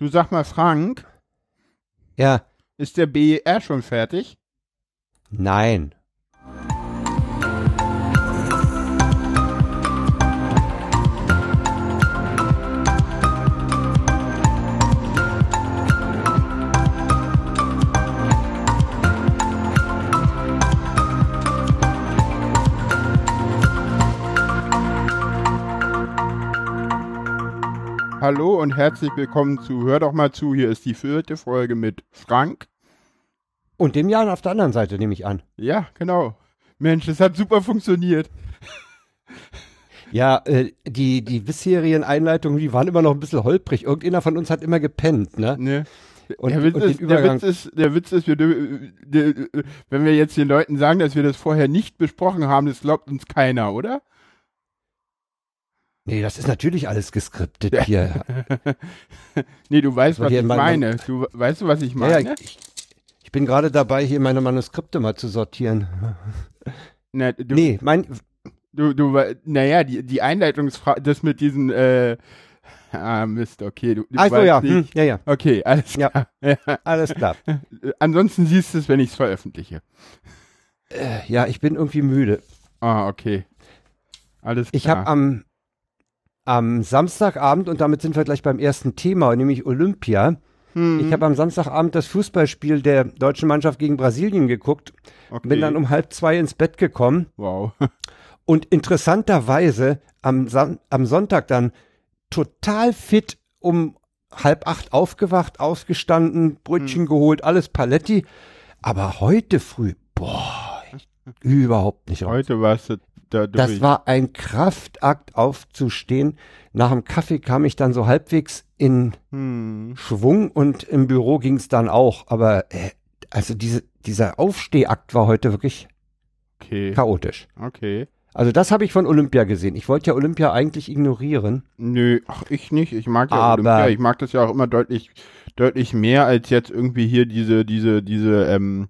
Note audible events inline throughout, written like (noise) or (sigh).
Du sag mal, Frank, Ja, ist der BER schon fertig? nein. Hallo und herzlich willkommen zu Hör doch mal zu. Hier ist die vierte Folge mit Frank. Und dem Jan auf der anderen Seite nehme ich an. Ja, genau. Mensch, das hat super funktioniert. Ja, äh, die, die bisherigen Einleitungen, die waren immer noch ein bisschen holprig. Irgendeiner von uns hat immer gepennt, ne? Ne? Und, der, Witz und ist, der. Witz ist, der Witz ist, wir, der, wenn wir jetzt den Leuten sagen, dass wir das vorher nicht besprochen haben, das glaubt uns keiner, oder? Nee, das ist natürlich alles geskriptet hier. (laughs) nee, du weißt, was ich mein- meine. Du weißt du, was ich meine? ja, ich, ich bin gerade dabei, hier meine Manuskripte mal zu sortieren. (laughs) Na, du, Nee, mein, du, du, naja, die, die Einleitungsfrage, das mit diesen, äh, (laughs) ah, Mist, okay, du, du ach so, ja, hm, ja, ja, Okay, alles Ja. klar. Ja. alles klar. Ansonsten siehst du es, wenn ich es veröffentliche. Äh, ja, ich bin irgendwie müde. Ah, okay. Alles klar. Ich habe am, am Samstagabend, und damit sind wir gleich beim ersten Thema, nämlich Olympia. hm, Ich habe am Samstagabend das Fußballspiel der deutschen Mannschaft gegen Brasilien geguckt, okay. bin dann um halb zwei ins Bett gekommen Wow. (laughs) und interessanterweise am, Sam am Sonntag dann total fit um halb acht aufgewacht, aufgestanden, Brötchen geholt, alles Paletti. Aber heute früh, boah, (laughs) überhaupt nicht raus. Heute warst du da. Das war ein Kraftakt aufzustehen. Nach dem Kaffee kam ich dann so halbwegs in hm. Schwung und im Büro ging es dann auch. Aber äh, also diese, dieser Aufstehakt war heute wirklich Okay. chaotisch. Okay. Also das habe ich von Olympia gesehen. Ich wollte ja Olympia eigentlich ignorieren. Nö, ach, ich nicht. Ich mag ja Aber- Olympia. Ich mag das ja auch immer deutlich, deutlich mehr als jetzt irgendwie hier diese, diese, diese, ähm,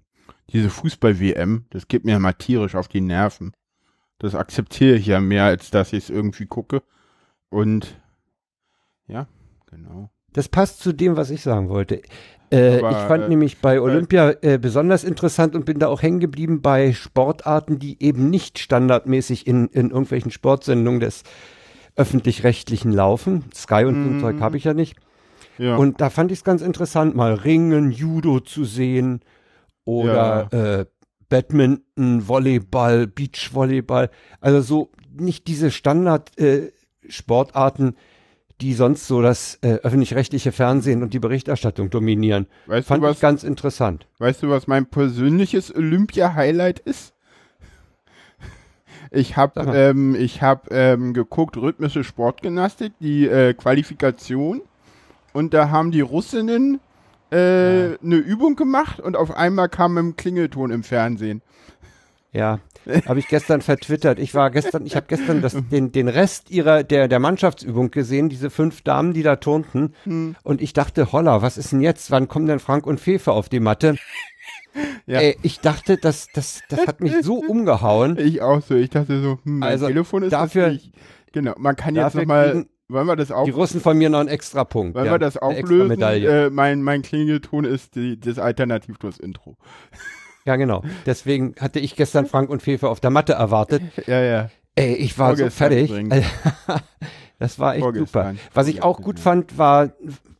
diese Fußball-WM. Das geht mir mal tierisch auf die Nerven. Das akzeptiere ich ja mehr, als dass ich es irgendwie gucke. Und ja, genau. Das passt zu dem, was ich sagen wollte. Äh, Aber, ich fand äh, nämlich bei Olympia äh, besonders interessant und bin da auch hängen geblieben bei Sportarten, die eben nicht standardmäßig in, in irgendwelchen Sportsendungen des öffentlich-rechtlichen laufen. Sky und so Mhm. Zeug habe ich ja nicht. Ja. Und da fand ich es ganz interessant, mal Ringen, Judo zu sehen oder äh, Badminton, Volleyball, Beachvolleyball. Also so nicht diese Standard-Sportarten, äh, die sonst so das äh, öffentlich-rechtliche Fernsehen und die Berichterstattung dominieren. weißt, du, Fand was, ich ganz interessant. weißt du, was mein persönliches Olympia-Highlight ist? Ich habe ähm, ich hab, ähm, geguckt, rhythmische Sportgymnastik, die äh, Qualifikation. Und da haben die Russinnen äh, eine Übung gemacht und auf einmal kam ein Klingelton im Fernsehen. Ja, habe ich gestern vertwittert. Ich war gestern, ich habe gestern das, (laughs) den, den Rest ihrer der der Mannschaftsübung gesehen, diese fünf Damen, die da turnten, Hm. und ich dachte, holla, was ist denn jetzt? Wann kommen denn Frank und Fefe auf die Matte? Ja. Ey, ich dachte, das das das hat mich so umgehauen. Ich auch so. Ich dachte so, hm, mein Also, Telefon ist dafür- das nicht. Genau, man kann jetzt nochmal, wollen wir das auch, die Russen von mir noch einen extra Punkt. wollen ja, wir das auflösen? Äh, mein, mein Klingelton ist die, das Alternativ das Intro. (laughs) Ja, genau. Deswegen hatte ich gestern Frank und Fefe auf der Matte erwartet. Ja, ja. Ey, ich war so Vorgestern fertig. übrigens. (laughs) das war echt super. Vorgestern. Was ich auch gut fand, war,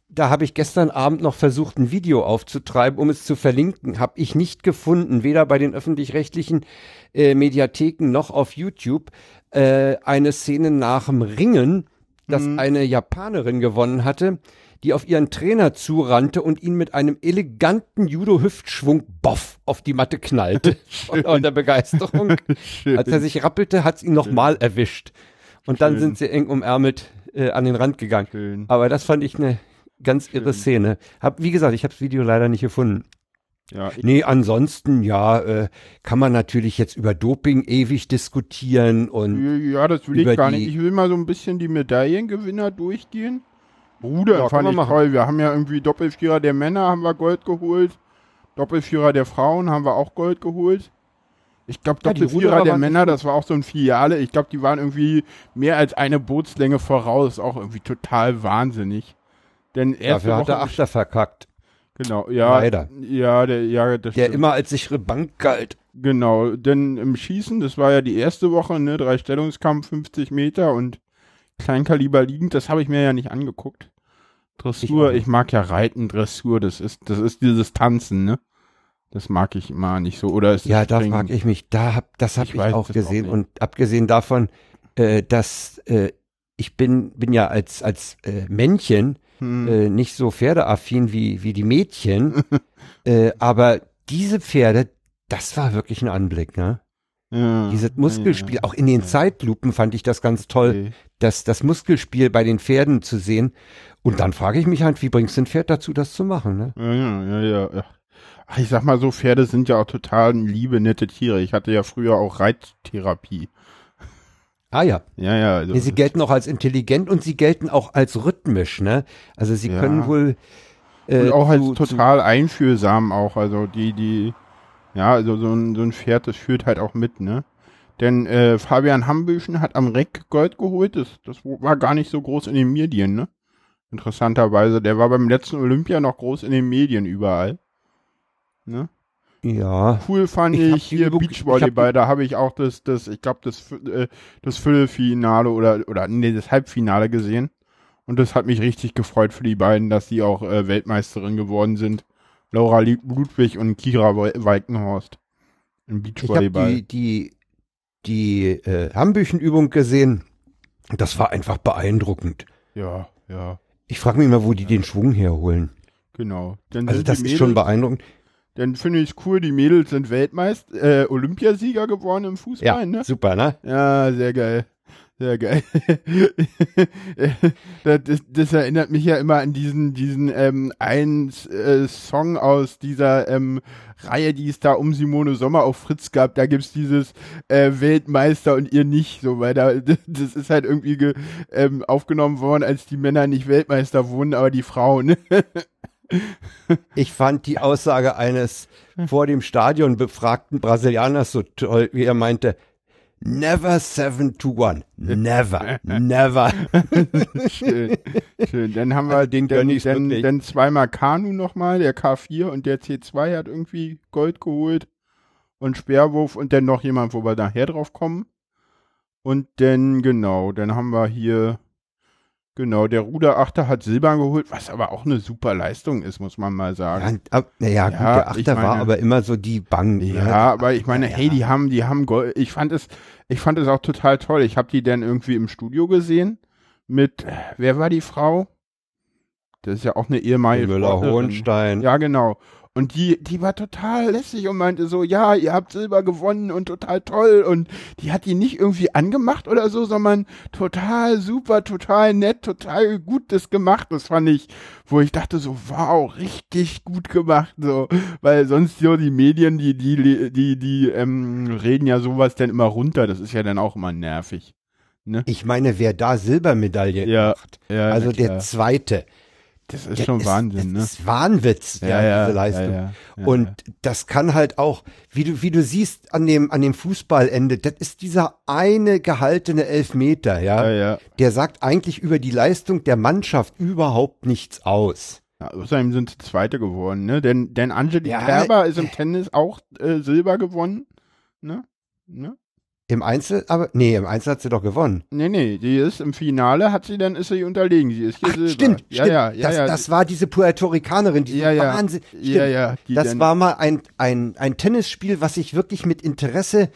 da habe ich gestern Abend noch versucht, ein Video aufzutreiben, um es zu verlinken. Habe ich nicht gefunden, weder bei den öffentlich-rechtlichen äh, Mediatheken noch auf YouTube, äh, eine Szene nach dem Ringen, dass Mhm. eine Japanerin gewonnen hatte, die auf ihren Trainer zurannte und ihn mit einem eleganten Judo-Hüftschwung boff auf die Matte knallte. und (laughs) (laughs) unter Begeisterung. (laughs) Schön. Als er sich rappelte, hat's ihn nochmal erwischt. Und dann Schön. sind sie eng umärmelt äh, an den Rand gegangen. Schön. Aber das fand ich eine ganz irre Szene. Hab, wie gesagt, ich habe das Video leider nicht gefunden. Ja, Nee, ansonsten, ja, äh, kann man natürlich jetzt über Doping ewig diskutieren und ja, das will ich gar nicht. Ich will mal so ein bisschen die Medaillengewinner durchgehen. Bruder, Ja, fand ich machen. toll. Wir haben ja irgendwie Doppelvierer der Männer haben wir Gold geholt. Doppelvierer der Frauen haben wir auch Gold geholt. Ich glaube, Ja, Doppelvierer der Männer, das war auch so ein Filiale. Ich glaube, die waren irgendwie mehr als eine Bootslänge voraus. Auch irgendwie total wahnsinnig. Denn erste Dafür hat Woche der Achter verkackt. Genau, ja. Leider. Ja, der, ja, Der stimmt. immer als sichere Bank galt. Genau, denn im Schießen, das war ja die erste Woche, ne, drei Stellungskampf, 50 Meter und Kleinkaliber liegend, das habe ich mir ja nicht angeguckt. Dressur, Ich ich, auch. mag ja Reiten, Dressur, das ist, das ist dieses Tanzen, ne? Das mag ich immer nicht so. Oder ist Ja, das da Springen? frage ich mich, da hab, das habe Ich ich, weiß auch es auch gesehen. nicht. und abgesehen davon, äh, dass äh, ich bin, bin ja als, als äh, Männchen Hm. äh, nicht so pferdeaffin wie, wie die Mädchen. (laughs) äh, aber diese Pferde, das war wirklich ein Anblick, ne? ja, Dieses Muskelspiel, auch in den ja. Zeitlupen fand ich das ganz toll, Okay. das, das Muskelspiel bei den Pferden zu sehen. Und dann frage ich mich halt, wie bringst du ein Pferd dazu, das zu machen, ne? Ja, ja, ja, ja, ja. Ach, ich sag mal so, Pferde sind ja auch total liebe, nette Tiere. Ich hatte ja früher auch Reittherapie. Ah ja. Ja, ja. Also, sie gelten auch als intelligent und sie gelten auch als rhythmisch, ne? Also sie Ja. können wohl äh, und auch als zu- total einfühlsam auch. Also die, die, ja, also so ein, so ein Pferd, das führt halt auch mit, ne? Denn äh, Fabian Hambüchen hat am Reck Gold geholt. Das, das war gar nicht so groß in den Medien, ne? Interessanterweise. Der war beim letzten Olympia noch groß in den Medien überall. Ne? Ja. Cool fand Ich ich, hab hier Beachvolleyball, da habe ich auch das, das, ich glaube, das, äh, das Viertelfinale oder, oder, nee, das Halbfinale gesehen. Und das hat mich richtig gefreut für die beiden, dass sie auch äh, Weltmeisterin geworden sind. Laura Ludwig und Kira Weikenhorst im Ich habe Beachvolleyball. die die die äh, Hambüchenübung gesehen. Das war einfach beeindruckend. Ja, ja, Ich frage mich mal, wo die den Schwung herholen. genau. Dann Also das ist schon beeindruckend. Dann finde ich es cool, die Mädels sind Weltmeister, äh, Olympiasieger geworden im Fußball, Ja, ne? super, ne? Ja, sehr geil. Sehr geil. (laughs) das, das, das erinnert mich ja immer an diesen, diesen ähm, einen äh, Song aus dieser ähm, Reihe, die es da um Simone Sommer auf Fritz gab. Da gibt's dieses äh, Weltmeister und ihr nicht, so weil da (laughs) das ist halt irgendwie ge, ähm, aufgenommen worden, als die Männer nicht Weltmeister wurden, aber die Frauen. (laughs) Ich fand die Aussage eines vor dem Stadion befragten Brasilianers so toll, wie er meinte, never seven to one. Never, never. schön, schön. Dann haben wir den dann, dann, dann zweimal Kanu nochmal, der K4 und der C2 hat irgendwie Gold geholt und Speerwurf und dann noch jemand, wo wir nachher drauf kommen. Und dann, genau, dann haben wir hier, genau, der Ruderachter hat Silber geholt, was aber auch eine super Leistung ist, muss man mal sagen. Ja, naja, gut, Ja, der Achter war meine- aber immer so die Bank. Ja, ne? aber ich meine, Ja, hey, die haben, die haben Gold. Ich fand es, ich fand es auch total toll. Ich habe die dann irgendwie im Studio gesehen mit, wer war die Frau? Das ist ja auch eine ehemalige Müller Sportlerin. Hohenstein. Ja, genau. Und die, die war total lässig und meinte so, ja, ihr habt Silber gewonnen und total toll. Und die hat die nicht irgendwie angemacht oder so, sondern total super, total nett, total gut das gemacht. Das fand ich, wo ich dachte so, wow, richtig gut gemacht. So, weil sonst so die Medien, die, die, die, die, ähm, reden ja sowas dann immer runter. Das ist ja dann auch immer nervig. Ich meine, wer da Silbermedaille Ja, macht, Ja, also der zweite, das ist der schon Wahnsinn, das ne? ist Wahnwitz, ja, diese Leistung. ja, ja, Und ja. das kann halt auch, wie du, wie du siehst an dem, an dem Fußballende, das ist dieser eine gehaltene Elfmeter, ja. ja, ja. Der sagt eigentlich über die Leistung der Mannschaft überhaupt nichts aus. Ja, außerdem sind sie Zweite geworden, ne? Denn, denn Angelique Ja, Kerber ist im Tennis auch äh, Silber gewonnen, ne? ne? Im Einzel, aber, nee, im Einzel hat sie doch gewonnen. Nee, nee, die ist im Finale, hat sie dann, ist sie unterlegen, sie ist hier Ach, Silber. stimmt, ja, stimmt. ja, ja, das, ja, das war diese Puerto Ricanerin, die Ja, ja. Wahnsinn. ja, ja, Das war mal ein, ein, ein Tennisspiel, was ich wirklich mit Interesse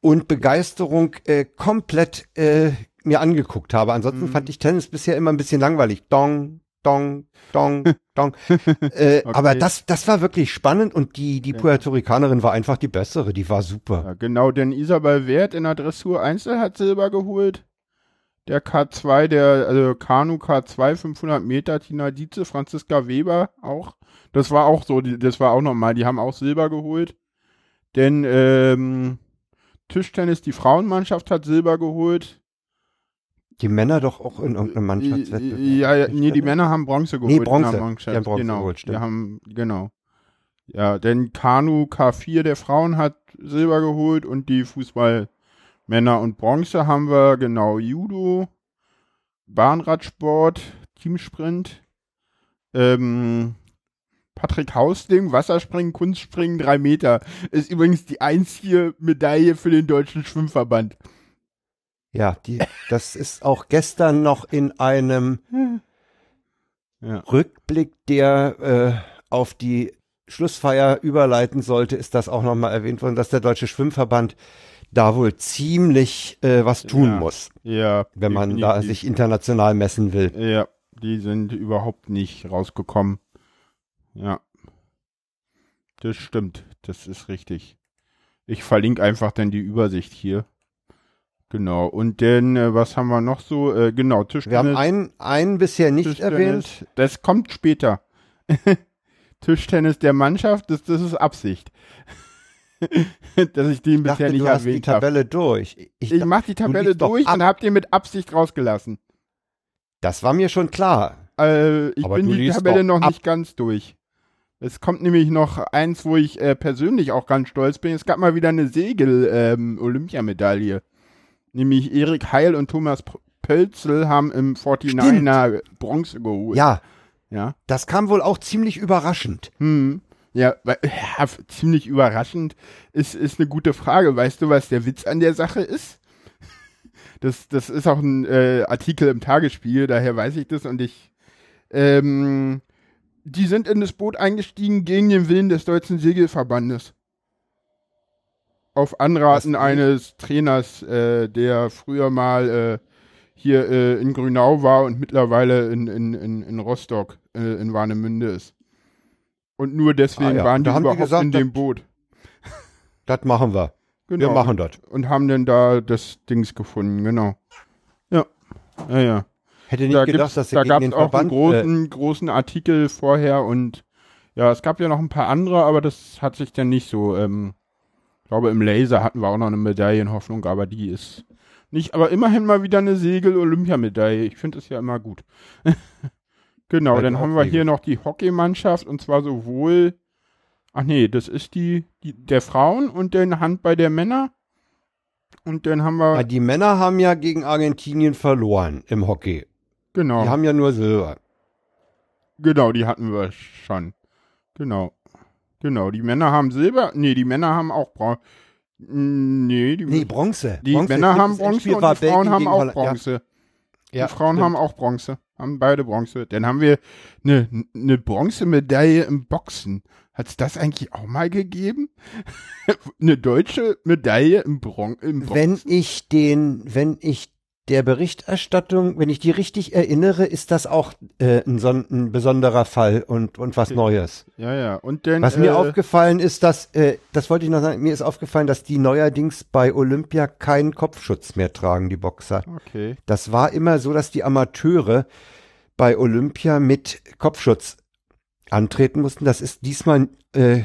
und Begeisterung äh, komplett äh, mir angeguckt habe. Ansonsten Mhm. fand ich Tennis bisher immer ein bisschen langweilig. Dong, dong, dong, dong. (laughs) äh, Aber das, das war wirklich spannend und die, die Ja. Puerto Ricanerin war einfach die bessere. Die war super. ja, genau, denn Isabel Wert in der Dressur Einzel hat Silber geholt. Der K2, der, also Kanu K2, 500 Meter, Tina Dietze, Franziska Weber auch. Das war auch so, die, das war auch nochmal, die haben auch Silber geholt. Denn, ähm, Tischtennis, die Frauenmannschaft hat Silber geholt. Die Männer doch auch in irgendeinem Mannschaftswettbewerb. Ja, ja, nee, die Männer haben Bronze geholt. der Bronze. Die haben Bronze genau. geholt, stimmt. Die haben, genau. Ja, denn Kanu K4 der Frauen hat Silber geholt und die Fußballmänner und Bronze haben wir, genau, Judo, Bahnradsport, Teamsprint, ähm, Patrick Hausling, Wasserspringen, Kunstspringen, drei Meter. Ist übrigens die einzige Medaille für den deutschen Schwimmverband. Ja, die, das ist auch gestern noch in einem ja. Rückblick, der äh, auf die Schlussfeier überleiten sollte, ist das auch nochmal erwähnt worden, dass der Deutsche Schwimmverband da wohl ziemlich äh, was tun ja. muss. Ja. Wenn man da sich international messen will. Ja, die sind überhaupt nicht rausgekommen. Ja. Das stimmt. Das ist richtig. Ich verlinke einfach dann die Übersicht hier. Genau. Und dann, äh, was haben wir noch so? Äh, genau, Tischtennis. Wir haben einen, einen bisher nicht erwähnt. Das kommt später. (laughs) Tischtennis der Mannschaft, das, das ist Absicht. (laughs) Dass ich den ich bisher dachte, nicht du hast die Tabelle hab. durch. Ich, ich mach die Tabelle durch und hab den mit Absicht rausgelassen. Das war mir schon klar. Äh, ich Aber bin die Tabelle noch nicht ganz durch. Es kommt nämlich noch eins, wo ich äh, persönlich auch ganz stolz bin. Es gab mal wieder eine Segel-Olympiamedaille. Ähm, nämlich Erik Heil und Thomas Pölzel haben im 49er Bronze geholt. Ja. Ja. Das kam wohl auch ziemlich überraschend. Hm. Ja, ja, ziemlich überraschend ist, ist eine gute Frage. Weißt du, was der Witz an der Sache ist? (laughs) Das, das ist auch ein äh, Artikel im Tagesspiel, daher weiß ich das und ich. Ähm, die sind in das Boot eingestiegen gegen den Willen des Deutschen Segelverbandes. Auf Anraten eines Trainers, äh, der früher mal äh, hier äh, in Grünau war und mittlerweile in, in, in, in Rostock, äh, in Warnemünde ist. Und nur deswegen ah, ja. waren die überhaupt gesagt, in dem Boot. (laughs) Das machen wir. Genau. Wir machen das. Und haben dann da das Dings gefunden, genau. Ja. Ja, ja. Hätte nicht da gedacht, dass Da gab es auch Verband, einen großen, äh, großen Artikel vorher und ja, es gab ja noch ein paar andere, aber das hat sich dann nicht so, ähm, ich glaube, im Laser hatten wir auch noch eine Medaillenhoffnung, aber die ist nicht, aber immerhin mal wieder eine Segel-Olympiamedaille. Ich finde es ja immer gut. (laughs) Genau, dann haben wir hier noch die Hockeymannschaft und zwar sowohl, ach nee, das ist die, die der Frauen und dann Handball der Männer. Und dann haben wir. Ja, die Männer haben ja gegen Argentinien verloren im Hockey. Genau. Die haben ja nur Silber. Genau, die hatten wir schon. Genau. Genau, die Männer haben Silber. Nee, die Männer haben auch Bronze. Nee, die nee, Bronze. Die Bronze. Männer haben Bronze und die Frauen haben auch Bronze. Ja. Die Frauen stimmt. haben auch Bronze. Haben beide Bronze. Dann haben wir eine, eine Bronzemedaille im Boxen. Hat es das eigentlich auch mal gegeben? (laughs) eine deutsche Medaille im, Bron im Boxen? Wenn ich den, wenn ich der Berichterstattung, wenn ich die richtig erinnere, ist das auch äh, ein, so ein besonderer Fall und, und was Neues. Ja, ja. Und denn, was mir äh, aufgefallen ist, dass, äh, das wollte ich noch sagen, mir ist aufgefallen, dass die neuerdings bei Olympia keinen Kopfschutz mehr tragen, die Boxer. Okay. Das war immer so, dass die Amateure bei Olympia mit Kopfschutz antreten mussten. Das ist diesmal äh,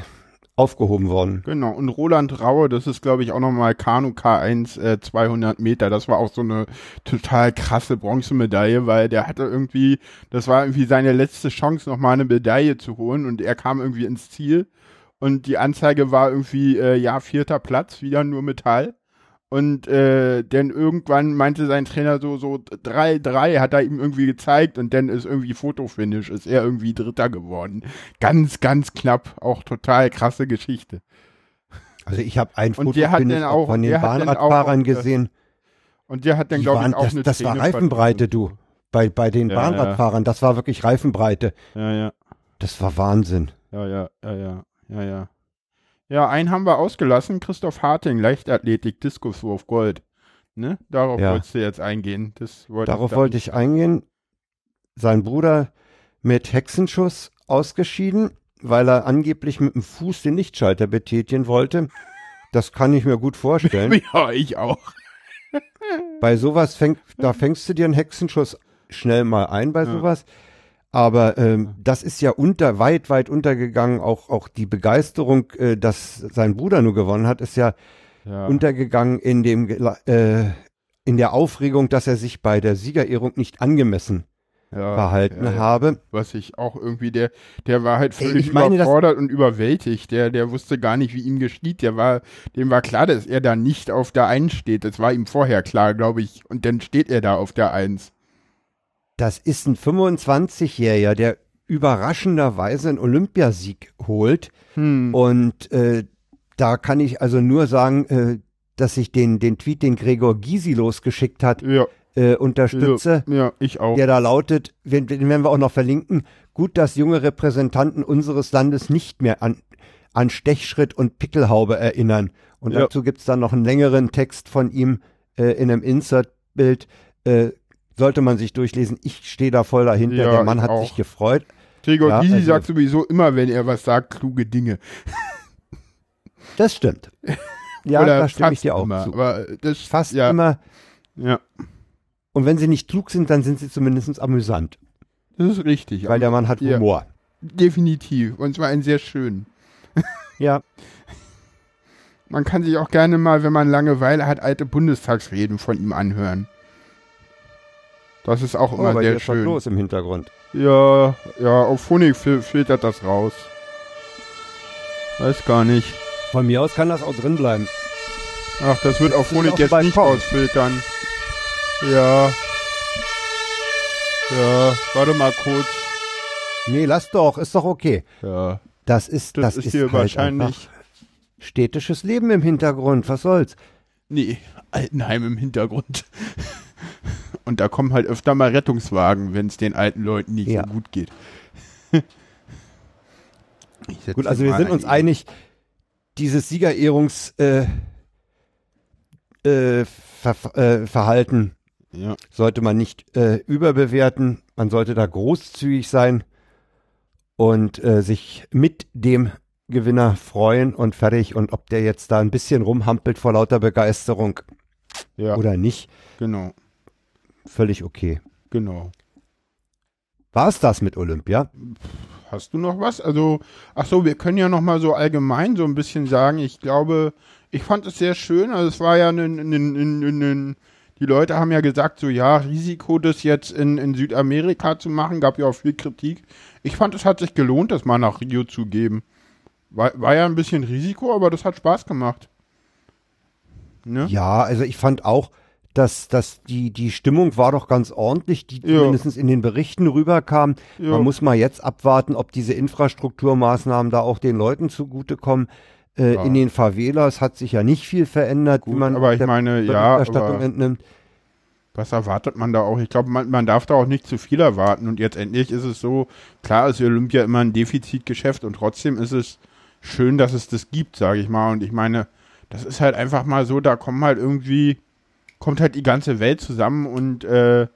aufgehoben worden. Genau, und Roland Raue, das ist glaube ich auch nochmal Kanu K1 äh, 200 Meter, das war auch so eine total krasse Bronzemedaille, weil der hatte irgendwie, das war irgendwie seine letzte Chance nochmal eine Medaille zu holen und er kam irgendwie ins Ziel und die Anzeige war irgendwie, äh, ja, vierter Platz, wieder nur Metall. Und äh, dann irgendwann meinte sein Trainer so, so 3-3 hat er ihm irgendwie gezeigt und dann ist irgendwie Fotofinish, ist er irgendwie Dritter geworden. Ganz, ganz knapp, auch total krasse Geschichte. Also ich habe ein Foto auch, von den Bahnradfahrern auch, gesehen. Und der hat dann, glaube ich, auch das, eine Das war Reifenbreite, du. Bei, bei den ja, Bahnradfahrern, ja. das war wirklich Reifenbreite. Ja, ja. Das war Wahnsinn. Ja, ja, ja, ja, ja, ja. Ja, einen haben wir ausgelassen. Christoph Harting, Leichtathletik, Diskuswurf, Gold. Ne? Darauf ja. wolltest du jetzt eingehen. Das wollte Darauf ich wollte ich eingehen. Sein Bruder mit Hexenschuss ausgeschieden, weil er angeblich mit dem Fuß den Lichtschalter betätigen wollte. Das kann ich mir gut vorstellen. (laughs) ja, ich auch. bei sowas fängt, da fängst du dir einen Hexenschuss schnell mal ein bei sowas. Ja. Aber ähm, das ist ja unter, weit, weit untergegangen. Auch, auch die Begeisterung, äh, dass sein Bruder nur gewonnen hat, ist ja, ja. untergegangen in dem, äh, in der Aufregung, dass er sich bei der Siegerehrung nicht angemessen ja, verhalten ja, habe. Was ich auch irgendwie, der, der war halt völlig meine, überfordert und überwältigt. Der, der wusste gar nicht, wie ihm geschieht. Der war, dem war klar, dass er da nicht auf der Eins steht. Das war ihm vorher klar, glaube ich. Und dann steht er da auf der Eins das ist ein 25-Jähriger, der überraschenderweise einen Olympiasieg holt. Hm. Und äh, da kann ich also nur sagen, äh, dass ich den, den Tweet, den Gregor Gysi losgeschickt hat, Ja, äh, unterstütze. ja, ich auch. Der da lautet, den, den werden wir auch noch verlinken, gut, dass junge Repräsentanten unseres Landes nicht mehr an, an Stechschritt und Pickelhaube erinnern. Und Ja. dazu gibt's dann noch einen längeren Text von ihm äh, in einem Insert-Bild. Äh, sollte man sich durchlesen. Ich stehe da voll dahinter. Ja, Der Mann hat auch. sich gefreut. Gregor Ja, Gysi also- sagt sowieso immer, wenn er was sagt, kluge Dinge. (laughs) Das stimmt. (laughs) Ja, Oder da stimme ich dir auch immer. zu. Aber das, Fast ja, immer. Ja, Und wenn sie nicht klug sind, dann sind sie zumindest amüsant. das ist richtig. Weil der Mann hat Ja. Humor. Definitiv. Und zwar einen sehr schönen. (laughs) Ja. Man kann sich auch gerne mal, wenn man Langeweile hat, alte Bundestagsreden von ihm anhören. Das ist auch Oh, immer aber sehr ist was schön. los im Hintergrund. Ja, ja, auf Phonik fil filtert das raus. Weiß gar nicht. Von mir aus kann das auch drin bleiben. Ach, das wird auf Phonik auf jetzt dem nicht Balkon. rausfiltern. Ja. Ja, warte mal kurz. Nee, lass doch, ist doch okay. Ja, Das ist, das, das, ist hier halt wahrscheinlich. städtisches Leben im Hintergrund. Was soll's? Nee, Altenheim im Hintergrund. (laughs) Und da kommen halt öfter mal Rettungswagen, wenn es den alten Leuten nicht Ja. so gut geht. (laughs) Gut, also wir sind uns ein- einig, dieses Siegerehrungs äh, äh, Ver äh, Verhalten Ja, sollte man nicht äh, überbewerten. Man sollte da großzügig sein und äh, sich mit dem Gewinner freuen und fertig. Und ob der jetzt da ein bisschen rumhampelt vor lauter Begeisterung ja, oder nicht, genau, völlig okay. genau. War es das mit Olympia? Hast du noch was? Also, ach so, wir können ja noch mal so allgemein so ein bisschen sagen. Ich glaube, ich fand es sehr schön. Also es war ja ein, die Leute haben ja gesagt, so ja, Risiko, das jetzt in, in Südamerika zu machen, gab ja auch viel Kritik. Ich fand, es hat sich gelohnt, das mal nach Rio zu geben. War, war ja ein bisschen Risiko, aber das hat Spaß gemacht. Ne? Ja, also ich fand auch, dass, dass die, die Stimmung war doch ganz ordentlich, die Ja. zumindest in den Berichten rüberkam. Ja. Man muss mal jetzt abwarten, ob diese Infrastrukturmaßnahmen da auch den Leuten zugutekommen. Äh, Ja. In den Favelas hat sich ja nicht viel verändert, wie Gut, man aber ich der meine, ja, Berichterstattung aber- entnimmt. Was erwartet man da auch? Ich glaube, man, man darf da auch nicht zu viel erwarten. Und jetzt endlich ist es so, klar ist Olympia immer ein Defizitgeschäft und trotzdem ist es schön, dass es das gibt, sage ich mal. Und ich meine, das ist halt einfach mal so, da kommen halt irgendwie, kommt halt die ganze Welt zusammen und äh,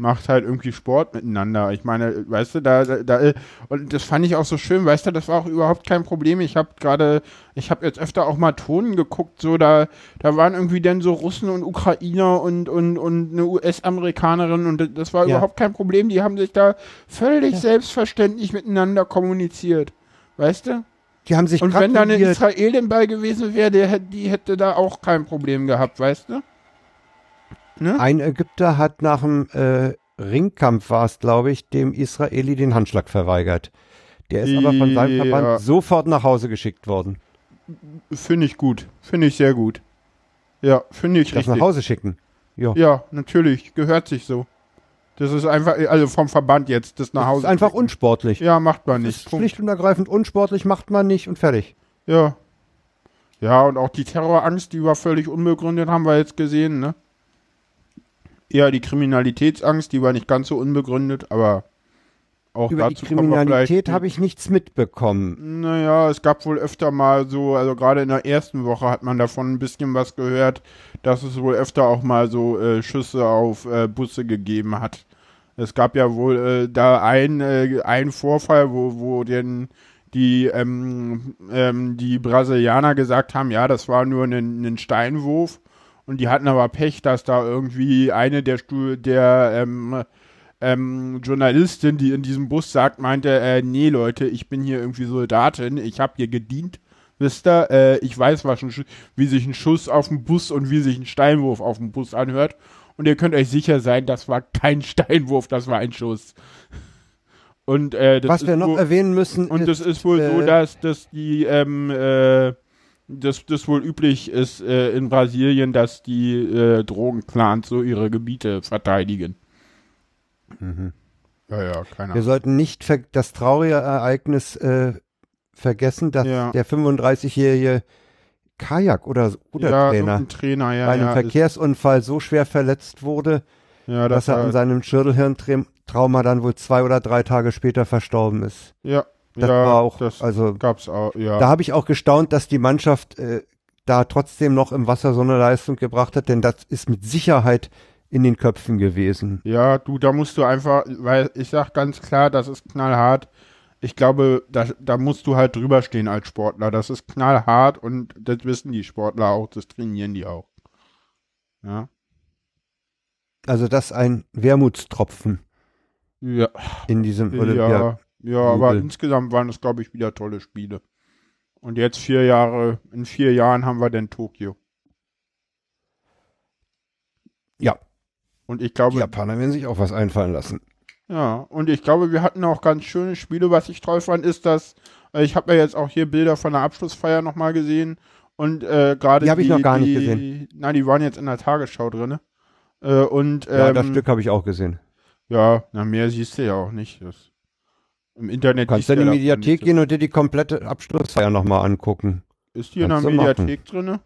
macht halt irgendwie Sport miteinander. Ich meine, weißt du, da, da, da und das fand ich auch so schön, weißt du, das war auch überhaupt kein Problem. Ich habe gerade, ich habe jetzt öfter auch mal Tonen geguckt, so da, da waren irgendwie dann so Russen und Ukrainer und und und eine US-Amerikanerin und das war Ja. überhaupt kein Problem. Die haben sich da völlig Ja. selbstverständlich miteinander kommuniziert, weißt du? Die haben sich Und wenn da eine. Israelin bei gewesen wäre, hätt- die hätte da auch kein Problem gehabt, weißt du? Ne? Ein Ägypter hat nach dem äh, Ringkampf war es, glaube ich, dem Israeli den Handschlag verweigert. Der ist aber von seinem. Verband sofort nach Hause geschickt worden. Finde ich gut. Finde ich sehr gut. Ja, finde ich Das nach richtig. Hause schicken. Ja. Ja, natürlich. Gehört sich so. Das ist einfach, also vom Verband jetzt, das nach Das Hause. ist einfach schicken. unsportlich. Ja, macht man Das nicht. ist Punkt. schlicht und ergreifend unsportlich, macht man nicht und fertig. Ja. Ja, und auch die Terrorangst, die war völlig unbegründet, haben wir jetzt gesehen, ne? Ja, die Kriminalitätsangst, die war nicht ganz so unbegründet, aber auch Über die dazu wir Kriminalität habe ich nichts mitbekommen. Naja, es gab wohl öfter mal so, also gerade in der ersten Woche hat man davon ein bisschen was gehört, dass es wohl öfter auch mal so äh, Schüsse auf äh, Busse gegeben hat. Es gab ja wohl äh, da ein, äh, einen Vorfall, wo, wo denn die, ähm, ähm, die Brasilianer gesagt haben, ja, das war nur ein, ein Steinwurf. Und die hatten aber Pech, dass da irgendwie eine der, Stu der ähm, ähm, Journalistin, die in diesem Bus sagt, meinte, äh, nee Leute, ich bin hier irgendwie Soldatin, ich habe hier gedient, wisst ihr, äh, ich weiß, was ein, Sch- wie sich ein Schuss auf dem Bus und wie sich ein Steinwurf auf dem Bus anhört. Und ihr könnt euch sicher sein, das war kein (laughs) Steinwurf, das war ein Schuss. Und äh, das Was wir noch wohl, erwähnen müssen, und das ist wohl so, äh, dass, dass die ähm, äh, dass das wohl üblich ist äh, in Brasilien, dass die äh, Drogenclans so ihre Gebiete verteidigen. Mhm. Ja, ja, keine Wir Ahnung. sollten nicht ver das traurige Ereignis äh, vergessen, dass Ja. der 35-jährige Kajak- oder oder ja, Trainer ja, bei einem ja, Verkehrsunfall so schwer verletzt wurde, ja, dass das er an seinem Schädelhirntrauma dann wohl zwei oder drei Tage später verstorben ist. ja, Das ja, war auch, das also gab's auch, ja. da habe ich auch gestaunt, dass die Mannschaft äh, da trotzdem noch im Wasser so eine Leistung gebracht hat, denn das ist mit Sicherheit in den Köpfen gewesen. Ja, du, da musst du einfach, weil ich sag ganz klar, das ist knallhart. Ich glaube, da, da musst du halt drüber stehen als Sportler. Das ist knallhart und das wissen die Sportler auch, das trainieren die auch. Ja. Also das ist ein Wermutstropfen Ja, in diesem Olympia. ja, ja aber Jubel. insgesamt waren es, glaube ich, wieder tolle Spiele. Und jetzt vier Jahre, in vier Jahren haben wir dann Tokio. Ja. Und ich Die glaube, Japaner werden sich auch was einfallen lassen. Ja, und ich glaube, wir hatten auch ganz schöne Spiele. Was ich toll fand, ist, dass äh, ich habe ja jetzt auch hier Bilder von der Abschlussfeier nochmal gesehen und äh, gerade Die hab ich noch gar nicht die, gesehen. Nein, die waren jetzt in der Tagesschau drinne. Äh, und Ja, ähm, das Stück habe ich auch gesehen. ja, na mehr siehst du ja auch nicht. Das, Im Internet Du kannst ja in die Mediathek gehen und dir die komplette Abschlussfeier nochmal angucken. Ist die in der Kannst du machen. Mediathek drinne?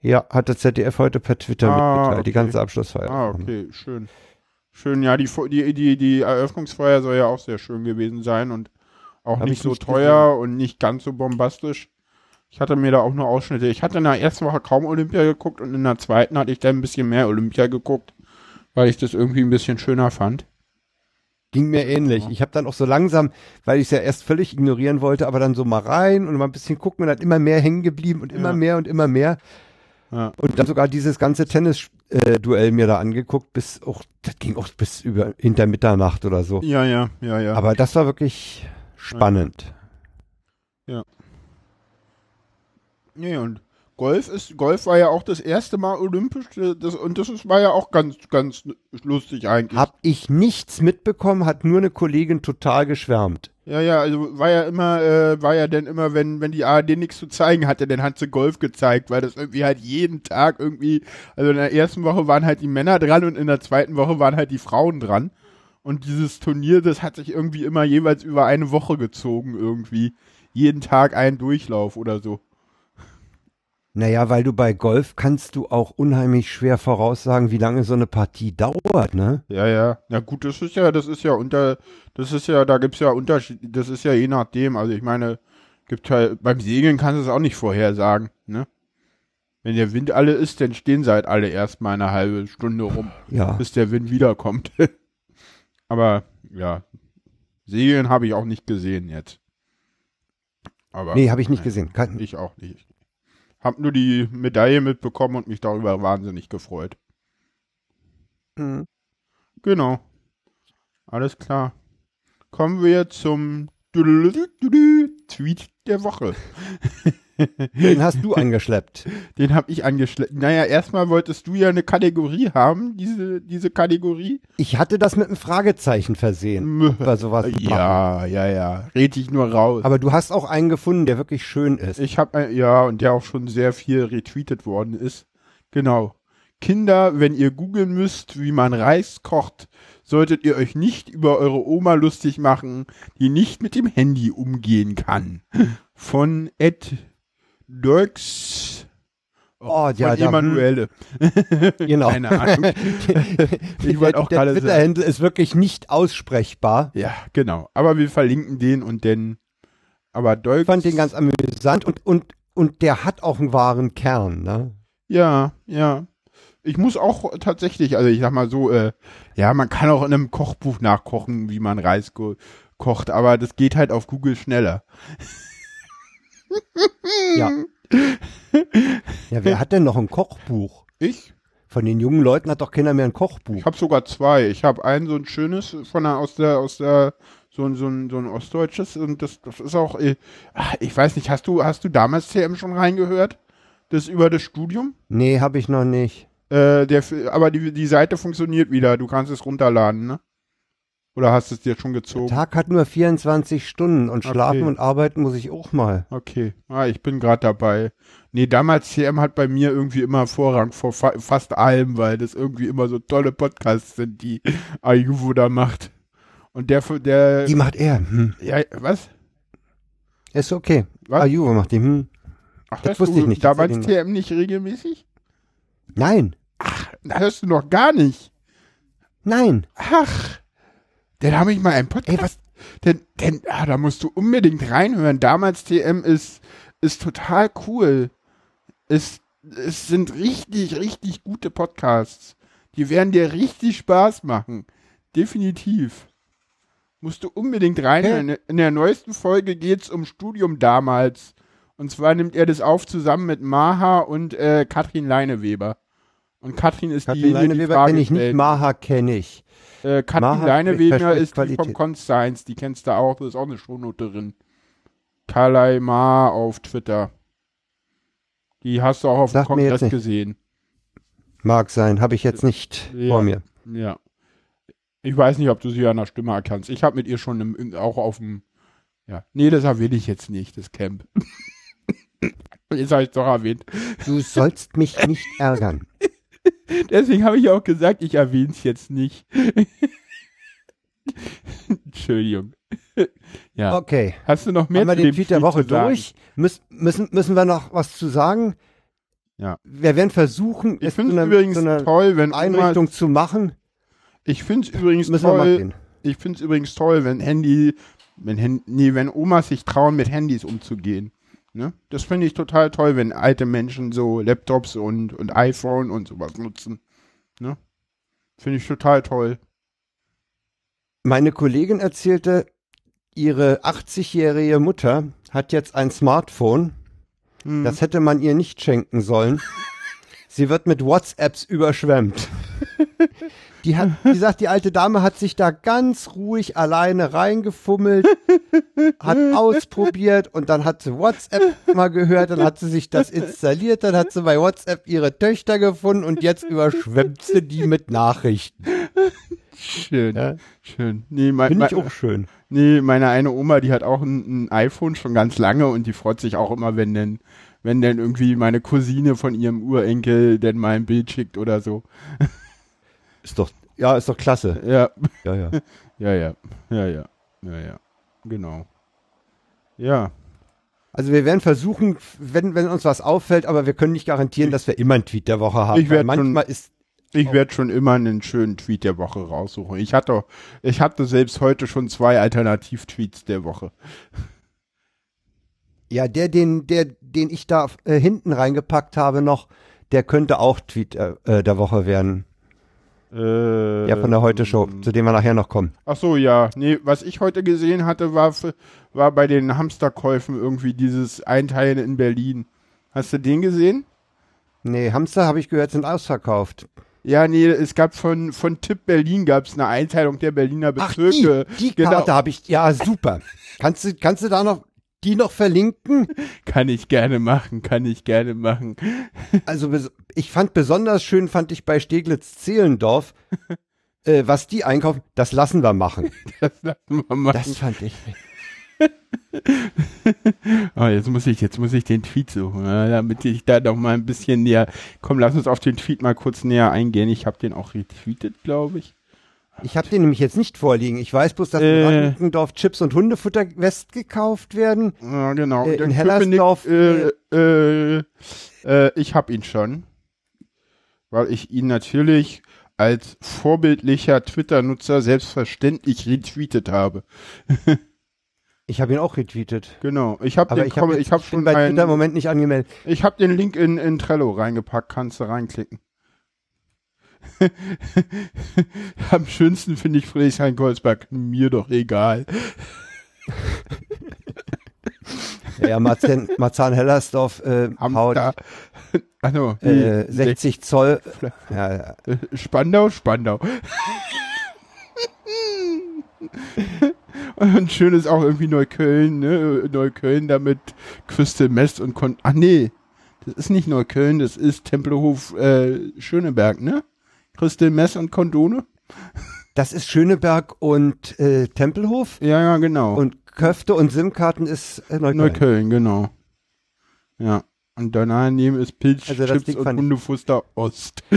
Ja, hat das ZDF heute per Twitter Ah, mitgeteilt, die okay. ganze Abschlussfeier. Ah, okay, schön. Schön, ja, die, die, die, die Eröffnungsfeier soll ja auch sehr schön gewesen sein und auch Hab nicht ich so nicht teuer und nicht ganz so bombastisch. Ich hatte mir da auch nur Ausschnitte. Ich hatte in der ersten Woche kaum Olympia geguckt und in der zweiten hatte ich dann ein bisschen mehr Olympia geguckt, weil ich das irgendwie ein bisschen schöner fand. Ging mir ähnlich. Ich habe dann auch so langsam, weil ich es ja erst völlig ignorieren wollte, aber dann so mal rein und mal ein bisschen gucken und dann immer mehr hängen geblieben und immer Ja. mehr und immer mehr. Ja. Und dann sogar dieses ganze Tennis-Duell mir da angeguckt, bis auch, das ging auch bis über hinter Mitternacht oder so. Ja, ja, ja, ja. Aber das war wirklich spannend. nee, und Golf ist, Golf war ja auch das erste Mal olympisch, äh, das, und das ist, war ja auch ganz, ganz lustig eigentlich. Hab ich nichts mitbekommen, hat nur eine Kollegin total geschwärmt. Ja, ja, also war ja immer, äh, war ja dann immer, wenn, wenn die ARD nichts zu zeigen hatte, dann hat sie Golf gezeigt, weil das irgendwie halt jeden Tag irgendwie, also in der ersten Woche waren halt die Männer dran und in der zweiten Woche waren halt die Frauen dran. Und dieses Turnier, das hat sich irgendwie immer jeweils über eine Woche gezogen irgendwie. Jeden Tag ein Durchlauf oder so. Naja, weil du bei Golf kannst du auch unheimlich schwer voraussagen, wie lange so eine Partie dauert, ne? Ja, ja. Na gut, das ist ja, das ist ja unter, das ist ja, da gibt's ja Unterschied, das ist ja je nachdem. Also ich meine, gibt halt, beim Segeln kannst du es auch nicht vorhersagen, ne? Wenn der Wind alle ist, dann stehen sie halt alle erstmal eine halbe Stunde rum, Ja. bis der Wind wiederkommt. (laughs) Aber, ja. Segeln habe ich auch nicht gesehen jetzt. Aber. Nee, habe ich nicht nein, gesehen. Kann, Ich auch nicht. Hab nur die Medaille mitbekommen und mich darüber wahnsinnig gefreut. Mhm. Genau. Alles klar. Kommen wir zum Tweet der Woche. (laughs) Den hast du angeschleppt. (laughs) Den habe ich angeschleppt. Naja, erstmal wolltest du ja eine Kategorie haben, diese, diese Kategorie. Ich hatte das mit einem Fragezeichen versehen. Bei sowas. Ja, ja, ja. Red ich nur raus. Aber du hast auch einen gefunden, der wirklich schön ist. Ich habe ja und der auch schon sehr viel retweetet worden ist. Genau. Kinder, wenn ihr googeln müsst, wie man Reis kocht, solltet ihr euch nicht über eure Oma lustig machen, die nicht mit dem Handy umgehen kann. Von Ed Dirks Oh, ja, von da- Emanuele. (laughs) Genau. Keine Ahnung. (laughs) Ich wollte auch der gerade sagen. Twitter-Handle ist wirklich nicht aussprechbar. Ja, genau. Aber wir verlinken den und dann. Aber Dirks. Ich fand den ganz amüsant und, und, und der hat auch einen wahren Kern, ne? Ja, ja. Ich muss auch tatsächlich, also ich sag mal so, äh, ja, man kann auch in einem Kochbuch nachkochen, wie man Reis ko kocht, aber das geht halt auf Google schneller. (laughs) Ja. (laughs) Ja, wer hat denn noch ein Kochbuch? Ich? Von den jungen Leuten hat doch keiner mehr ein Kochbuch. Ich habe sogar zwei. Ich habe ein so ein schönes von der aus der aus der so ein so ein so ein ostdeutsches und das das ist auch äh, ich weiß nicht, hast du hast du damals CM schon reingehört? Das über das Studium? Nee, habe ich noch nicht. Äh, der aber die die Seite funktioniert wieder, du kannst es runterladen, ne? Oder hast du es dir schon gezogen? Tag hat nur 24 Stunden und Okay. schlafen und arbeiten muss ich auch mal. Okay, ah, ich bin gerade dabei. Nee, damals CM hat bei mir irgendwie immer Vorrang vor fa fast allem, weil das irgendwie immer so tolle Podcasts sind, die Ayuvo da macht. Und der, der, Die macht er. Hm. ja, was? Ist okay. Was? Juve macht die. Hm. Ach, Das wusste ich nicht, Damals TM nicht regelmäßig? Nein. Da hörst du noch gar nicht. Nein. Ach, dann habe ich mal einen Podcast. Ey, was? Denn, denn ah, da musst du unbedingt reinhören. Damals TM ist, ist total cool. Es, es sind richtig, richtig gute Podcasts. Die werden dir richtig Spaß machen. Definitiv. Musst du unbedingt reinhören. In der neuesten Folge geht's um Studium damals. Und zwar nimmt er das auf zusammen mit Maha und äh, Katrin Leineweber. Und Katrin ist die, Katrin die, die Leineweber Frage kenne ich nicht. Maha kenne ich. Äh, Katrin Leineweber ist die vom. Conscience, die kennst du auch, das ist auch eine Shownoterin. Kalai Ma auf Twitter. Die hast du auch auf dem mir jetzt Kongress gesehen. Mag sein, habe ich jetzt nicht Ja. vor mir. Ja. Ich weiß nicht, ob du sie an der Stimme erkannst. Ich habe mit ihr schon im, auch auf dem. Ja. Nee, das will ich jetzt nicht, das Camp. (laughs) jetzt habe ich doch erwähnt. Du sollst mich nicht ärgern. (laughs) (laughs) Deswegen habe ich auch gesagt, ich erwähne es jetzt nicht. (laughs) Entschuldigung. ja. Okay. Hast du noch mehr Haben wir zu den dem Tweet der Woche zu sagen? durch? Müß, müssen, müssen wir noch was zu sagen? Ja. Wir werden versuchen, Ich es zu finde es einer, übrigens zu einer toll, wenn Einrichtung zu machen. ich finde es übrigens Müssen wir mal toll, sehen. ich finde es übrigens toll, wenn Handy, wenn nee, wenn Omas sich trauen, mit Handys umzugehen. Ne? Das finde ich total toll, wenn alte Menschen so Laptops und, und iPhone und sowas nutzen. Ne? Finde ich total toll. Meine Kollegin erzählte, ihre 80-jährige Mutter hat jetzt ein Smartphone. Hm. Das hätte man ihr nicht schenken sollen. (laughs) Sie wird mit WhatsApps überschwemmt. (laughs) Die hat, (laughs) wie gesagt, die alte Dame hat sich da ganz ruhig alleine reingefummelt, hat (laughs) ausprobiert und dann hat sie WhatsApp mal gehört, dann hat sie sich das installiert, dann hat sie bei WhatsApp ihre Töchter gefunden und jetzt überschwemmt sie die mit Nachrichten. Schön, Ja. schön. Nee, mein, Finde ich mein, auch schön. nee, meine eine Oma, die hat auch ein, ein iPhone schon ganz lange und die freut sich auch immer, wenn denn, wenn denn irgendwie meine Cousine von ihrem Urenkel denn mal ein Bild schickt oder so. (laughs) Ist doch, ja, ist doch klasse. Ja, Ja, ja. (laughs) ja, ja, ja, ja, ja, ja, genau. Ja, Also wir werden versuchen, wenn, wenn uns was auffällt, aber wir können nicht garantieren, dass wir immer einen Tweet der Woche haben. Ich werd weil manchmal ist, ich werde schon immer einen schönen Tweet der Woche raussuchen. Ich hatte, ich hatte selbst heute schon zwei Alternativ-Tweets der Woche. ja, der, den, der, den ich da äh, hinten reingepackt habe noch, der könnte auch Tweet äh, äh, der Woche werden. Äh, Ja, von der Heute-Show, zu dem wir nachher noch kommen. Ach so, ja. Nee, was ich heute gesehen hatte, war, war bei den Hamsterkäufen irgendwie dieses Einteilen in Berlin. Hast du den gesehen? Nee, Hamster, habe ich gehört, sind ausverkauft. Ja, nee, es gab von, von Tipp Berlin gab es eine Einteilung der Berliner Ach, Bezirke. die, die Genau. Karte habe ich, ja, super. Kannst du, kannst du da noch die noch verlinken? (laughs) Kann ich gerne machen, kann ich gerne machen. (laughs) Also ich fand besonders schön, fand ich bei Steglitz-Zehlendorf, (laughs) äh, was die einkaufen, das lassen wir machen. Das lassen wir machen. Das fand ich. Oh, jetzt muss ich, jetzt muss ich den Tweet suchen, damit ich da noch mal ein bisschen näher. Komm, lass uns auf den Tweet mal kurz näher eingehen. Ich habe den auch retweetet, glaube ich. Ich habe den nämlich jetzt nicht vorliegen. Ich weiß bloß, dass Äh. in Reinickendorf Chips und Hundefutter West gekauft werden. Ja, genau. Äh, in Hellersdorf, Äh, äh, äh, ich habe ihn schon, weil ich ihn natürlich als vorbildlicher Twitter-Nutzer selbstverständlich retweetet habe. (laughs) Ich habe ihn auch retweetet. Genau. Ich habe den, ich habe komm, ich hab schon bei Twitter im einen, Moment nicht angemeldet. ich habe den Link in, in Trello reingepackt. Kannst du reinklicken. (laughs) Am schönsten finde ich Friedrichshain-Goldsberg. Mir doch egal. (laughs) Ja, Marzahn, Marzahn-Hellersdorf äh, haut. Also, (laughs) äh, 60 Zoll. Ja, ja. Äh, Spandau, Spandau. und schön ist auch irgendwie Neukölln, ne? Neukölln damit Crystal Mess und Kon Ach nee, das ist nicht Neukölln, das ist Tempelhof äh, Schöneberg, ne? Crystal Mess und Kondone? Das ist Schöneberg und äh, Tempelhof. Ja, ja, genau. Und Köfte und SIM-Karten ist äh, Neukölln. Neukölln, genau. Ja. Und daneben ist Pilz, Also Chips und Hundefuster Ost. (laughs)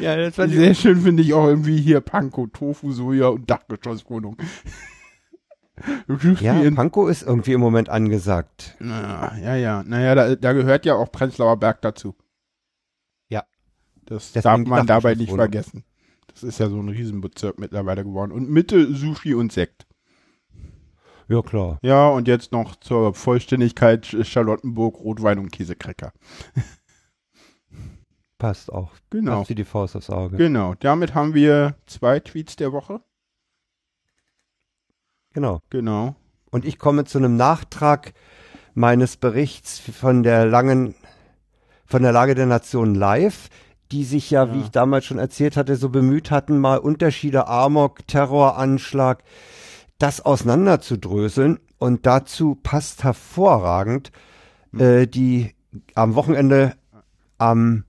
ja, das Sehr schön finde ich auch irgendwie hier Panko, Tofu, Soja und Dachgeschosswohnung. Ja, Panko ist irgendwie im Moment angesagt. na, ja, ja. Naja, da, da gehört ja auch Prenzlauer Berg dazu. Das Deswegen darf man dabei nicht vergessen. Das ist ja so ein Riesenbezirk mittlerweile geworden. Und Mitte Sushi und Sekt. Ja, klar. Ja, und jetzt noch zur Vollständigkeit Charlottenburg, Rotwein und Käsekrecker. (laughs) Passt auch. Genau. Passt die Faust aufs Auge. Genau. Damit haben wir zwei Tweets der Woche. Genau. Genau. Und ich komme zu einem Nachtrag meines Berichts von der langen, von der Lage der Nation live, die sich ja, wie Ja. ich damals schon erzählt hatte, so bemüht hatten, mal Unterschiede Amok, Terroranschlag, das auseinanderzudröseln. Und dazu passt hervorragend äh, die am Wochenende am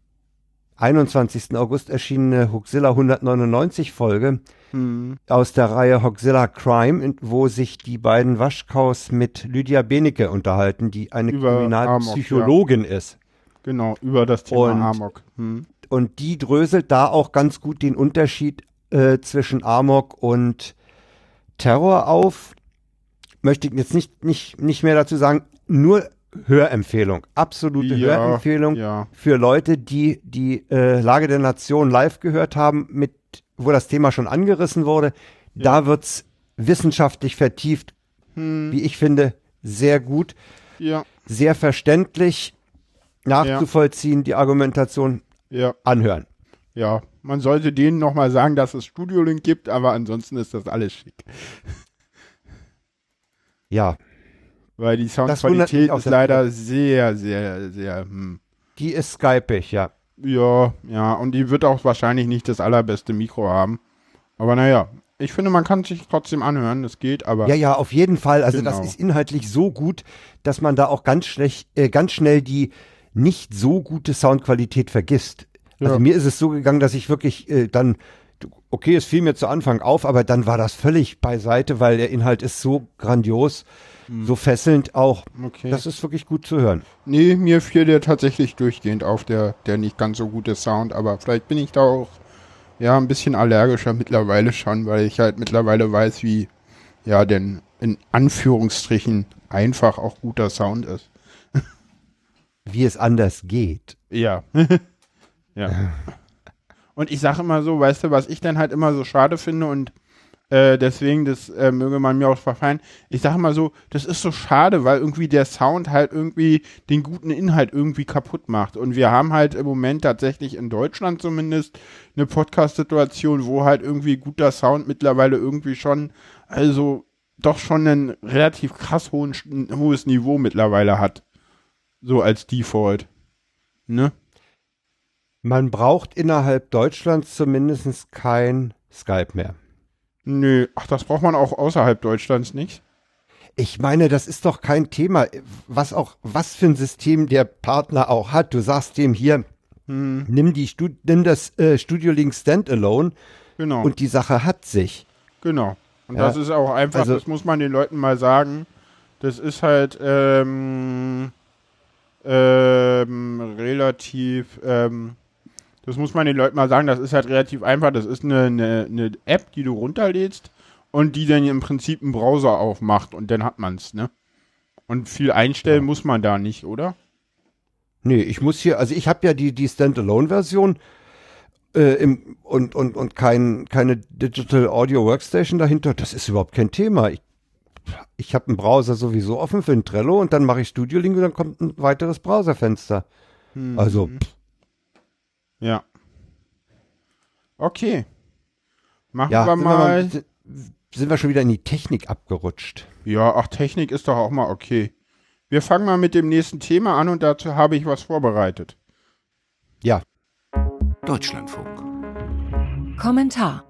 21. August erschienene Huxilla 199 Folge, Hm. aus der Reihe Hoxilla Crime, wo sich die beiden Waschkaus mit Lydia Benecke unterhalten, die eine Über Kriminalpsychologin ist. Genau, über das Thema Und- Amok. Hm. Und die dröselt da auch ganz gut den Unterschied äh, zwischen Amok und Terror auf. Möchte ich jetzt nicht, nicht, nicht mehr dazu sagen, nur Hörempfehlung, absolute Ja, Hörempfehlung Ja. für Leute, die die äh, Lage der Nation live gehört haben, mit, wo das Thema schon angerissen wurde. Da wird's wissenschaftlich vertieft, Hm. wie ich finde, sehr gut, Ja. sehr verständlich nachzuvollziehen, die Argumentation Ja. anhören. Ja. Man sollte denen nochmal sagen, dass es Studiolink gibt, aber ansonsten ist das alles schick. Ja, Weil die Das Soundqualität ist leider sehr, sehr, sehr, hm. die ist skypig, ja. Ja, ja, und die wird auch wahrscheinlich nicht das allerbeste Mikro haben. Aber naja, ich finde, man kann sich trotzdem anhören, das geht, aber Ja, ja, auf jeden Fall. Also das Genau. ist inhaltlich so gut, dass man da auch ganz schlecht, äh, ganz schnell die nicht so gute Soundqualität vergisst. Also Ja. mir ist es so gegangen, dass ich wirklich äh, dann, okay, es fiel mir zu Anfang auf, aber dann war das völlig beiseite, weil der Inhalt ist so grandios, so fesselnd auch. okay. Das ist wirklich gut zu hören. nee, mir fiel der tatsächlich durchgehend auf, der, der nicht ganz so gute Sound, aber vielleicht bin ich da auch ja ein bisschen allergischer mittlerweile schon, weil ich halt mittlerweile weiß, wie ja denn in Anführungsstrichen einfach auch guter Sound ist. Wie es anders geht. Ja. (laughs) ja. Und ich sage immer so, weißt du, was ich dann halt immer so schade finde und äh, deswegen, das äh, möge man mir auch verfallen. Ich sage mal so, das ist so schade, weil irgendwie der Sound halt irgendwie den guten Inhalt irgendwie kaputt macht. Und wir haben halt im Moment tatsächlich in Deutschland zumindest eine Podcast-Situation, wo halt irgendwie guter Sound mittlerweile irgendwie schon, also doch schon ein relativ krass hohen, hohes Niveau mittlerweile hat. So als Default. Ne? Man braucht innerhalb Deutschlands zumindest kein Skype mehr. Nö, ach, das braucht man auch außerhalb Deutschlands nicht. Ich meine, das ist doch kein Thema, was auch, was für ein System der Partner auch hat. Du sagst dem hier, Hm, nimm die Stu nimm das äh, Studio Link Standalone genau, und die Sache hat sich. genau. Und Ja, das ist auch einfach, also- das muss man den Leuten mal sagen. Das ist halt ähm, ähm, relativ, ähm, das muss man den Leuten mal sagen, das ist halt relativ einfach. Das ist eine, eine, eine App, die du runterlädst und die dann im Prinzip einen Browser aufmacht und dann hat man's, ne? Und viel einstellen muss man da nicht, oder? Nee, ich muss hier, also ich habe ja die, die Standalone-Version äh, im, und, und, und kein, keine Digital Audio Workstation dahinter. Das ist überhaupt kein Thema. Ich, ich habe einen Browser sowieso offen für ein Trello und dann mache ich Studio Link und dann kommt ein weiteres Browserfenster. Hm. Also, pff, Ja. Okay. Machen ja, wir sind wir, mal. sind, sind wir schon wieder in die Technik abgerutscht. Ja, ach, Technik ist doch auch mal okay. Wir fangen mal mit dem nächsten Thema an und dazu habe ich was vorbereitet. Ja, Deutschlandfunk. Kommentar.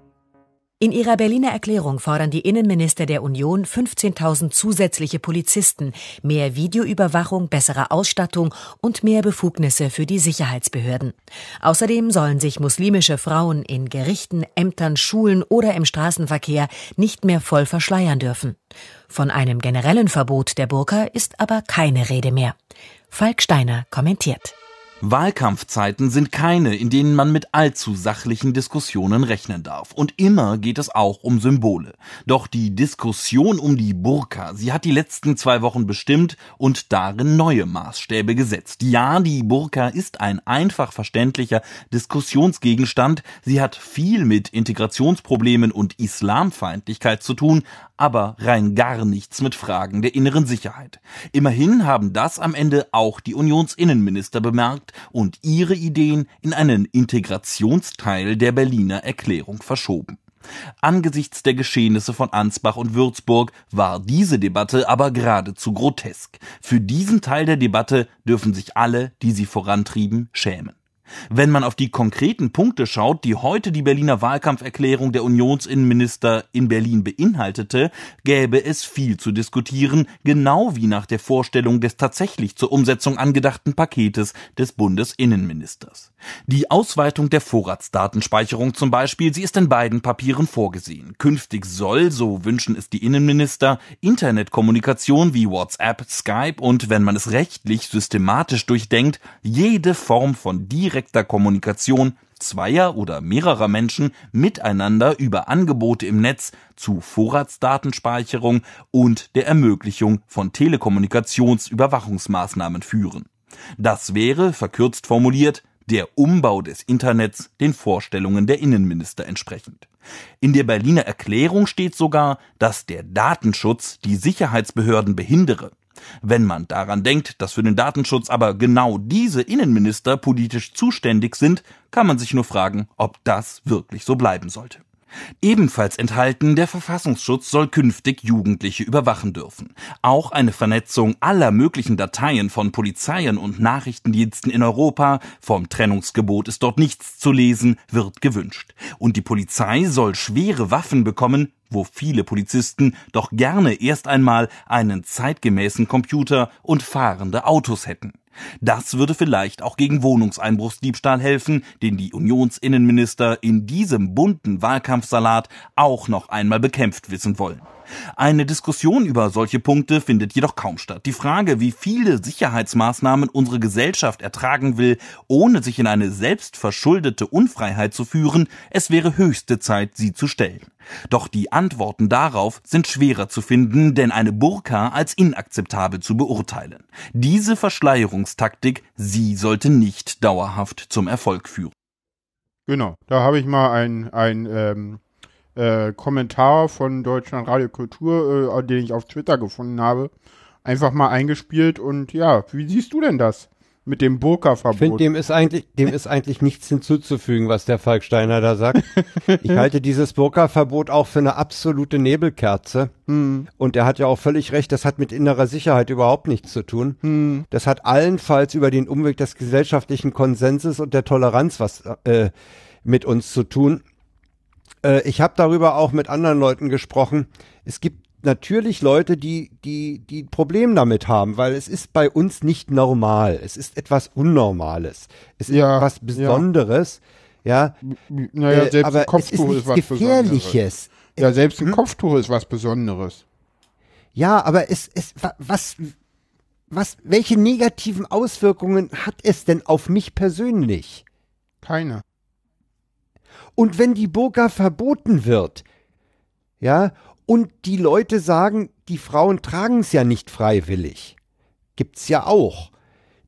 In ihrer Berliner Erklärung fordern die Innenminister der Union 15.000 zusätzliche Polizisten, mehr Videoüberwachung, bessere Ausstattung und mehr Befugnisse für die Sicherheitsbehörden. Außerdem sollen sich muslimische Frauen in Gerichten, Ämtern, Schulen oder im Straßenverkehr nicht mehr voll verschleiern dürfen. Von einem generellen Verbot der Burka ist aber keine Rede mehr. Falk Steiner kommentiert. Wahlkampfzeiten sind keine, in denen man mit allzu sachlichen Diskussionen rechnen darf. Und immer geht es auch um Symbole. Doch die Diskussion um die Burka, sie hat die letzten zwei Wochen bestimmt und darin neue Maßstäbe gesetzt. Ja, die Burka ist ein einfach verständlicher Diskussionsgegenstand. Sie hat viel mit Integrationsproblemen und Islamfeindlichkeit zu tun, aber rein gar nichts mit Fragen der inneren Sicherheit. Immerhin haben das am Ende auch die Unionsinnenminister bemerkt und ihre Ideen in einen Integrationsteil der Berliner Erklärung verschoben. Angesichts der Geschehnisse von Ansbach und Würzburg war diese Debatte aber geradezu grotesk. Für diesen Teil der Debatte dürfen sich alle, die sie vorantrieben, schämen. Wenn man auf die konkreten Punkte schaut, die heute die Berliner Wahlkampferklärung der Unionsinnenminister in Berlin beinhaltete, gäbe es viel zu diskutieren, genau wie nach der Vorstellung des tatsächlich zur Umsetzung angedachten Paketes des Bundesinnenministers. Die Ausweitung der Vorratsdatenspeicherung zum Beispiel, sie ist in beiden Papieren vorgesehen. Künftig soll, so wünschen es die Innenminister, Internetkommunikation wie WhatsApp, Skype und, wenn man es rechtlich systematisch durchdenkt, jede Form von direkt direkter Kommunikation zweier oder mehrerer Menschen miteinander über Angebote im Netz zu Vorratsdatenspeicherung und der Ermöglichung von Telekommunikationsüberwachungsmaßnahmen führen. Das wäre, verkürzt formuliert, der Umbau des Internets den Vorstellungen der Innenminister entsprechend. In der Berliner Erklärung steht sogar, dass der Datenschutz die Sicherheitsbehörden behindere. Wenn man daran denkt, dass für den Datenschutz aber genau diese Innenminister politisch zuständig sind, kann man sich nur fragen, ob das wirklich so bleiben sollte. Ebenfalls enthalten, der Verfassungsschutz soll künftig Jugendliche überwachen dürfen. Auch eine Vernetzung aller möglichen Dateien von Polizeien und Nachrichtendiensten in Europa, vom Trennungsgebot ist dort nichts zu lesen, wird gewünscht. Und die Polizei soll schwere Waffen bekommen, wo viele Polizisten doch gerne erst einmal einen zeitgemäßen Computer und fahrende Autos hätten. Das würde vielleicht auch gegen Wohnungseinbruchsdiebstahl helfen, den die Unionsinnenminister in diesem bunten Wahlkampfsalat auch noch einmal bekämpft wissen wollen. Eine Diskussion über solche Punkte findet jedoch kaum statt. Die Frage, wie viele Sicherheitsmaßnahmen unsere Gesellschaft ertragen will, ohne sich in eine selbstverschuldete Unfreiheit zu führen, es wäre höchste Zeit, sie zu stellen. Doch die Antworten darauf sind schwerer zu finden, denn eine Burka als inakzeptabel zu beurteilen. Diese Verschleierungstaktik, sie sollte nicht dauerhaft zum Erfolg führen. Genau, da habe ich mal ein, ein ähm, äh, Kommentar von Deutschland Radio Kultur, äh, den ich auf Twitter gefunden habe, einfach mal eingespielt und ja, wie siehst du denn das? Mit dem Burka-Verbot. Ich finde, dem ist eigentlich, dem ist eigentlich nichts hinzuzufügen, was der Falk Steiner da sagt. ich halte dieses Burka-Verbot auch für eine absolute Nebelkerze. Hm. Und er hat ja auch völlig recht, das hat mit innerer Sicherheit überhaupt nichts zu tun. Hm. Das hat allenfalls über den Umweg des gesellschaftlichen Konsenses und der Toleranz was äh, mit uns zu tun. Äh, ich habe darüber auch mit anderen Leuten gesprochen. Es gibt natürlich Leute, die, die, die Problem damit haben, weil es ist bei uns nicht normal. Es ist etwas Unnormales. Es ist ja, etwas Besonderes. Ja. ja. Naja, äh, selbst aber ein Kopftuch ist, ist was Gefährliches. Besonderes. Ja, selbst ein hm? Kopftuch ist was Besonderes. Ja, aber es, es, was, was, welche negativen Auswirkungen hat es denn auf mich persönlich? Keine. Und wenn die Burka verboten wird, ja, und die Leute sagen, die Frauen tragen es ja nicht freiwillig. Gibt's ja auch.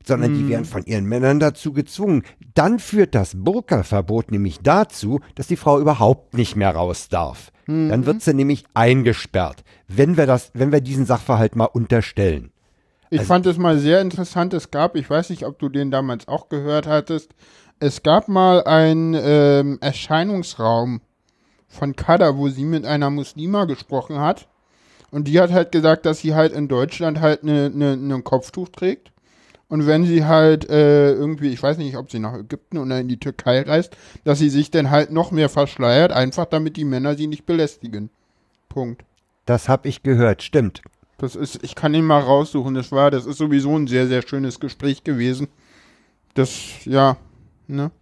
Sondern mm. die werden von ihren Männern dazu gezwungen. Dann führt das Burka-Verbot nämlich dazu, dass die Frau überhaupt nicht mehr raus darf. Mm. Dann wird sie nämlich eingesperrt, wenn wir das, wenn wir diesen Sachverhalt mal unterstellen. Ich also, fand es mal sehr interessant. Es gab, ich weiß nicht, ob du den damals auch gehört hattest, es gab mal einen ähm, Erscheinungsraum von Kada, wo sie mit einer Muslima gesprochen hat. Und die hat halt gesagt, dass sie halt in Deutschland halt ein ne, ne, ne Kopftuch trägt. Und wenn sie halt äh, irgendwie, ich weiß nicht, ob sie nach Ägypten oder in die Türkei reist, dass sie sich dann halt noch mehr verschleiert, einfach damit die Männer sie nicht belästigen. Punkt. Das hab ich gehört, stimmt. Das ist, ich kann ihn mal raussuchen. Das war, das ist sowieso ein sehr, sehr schönes Gespräch gewesen. Das, ja, ne?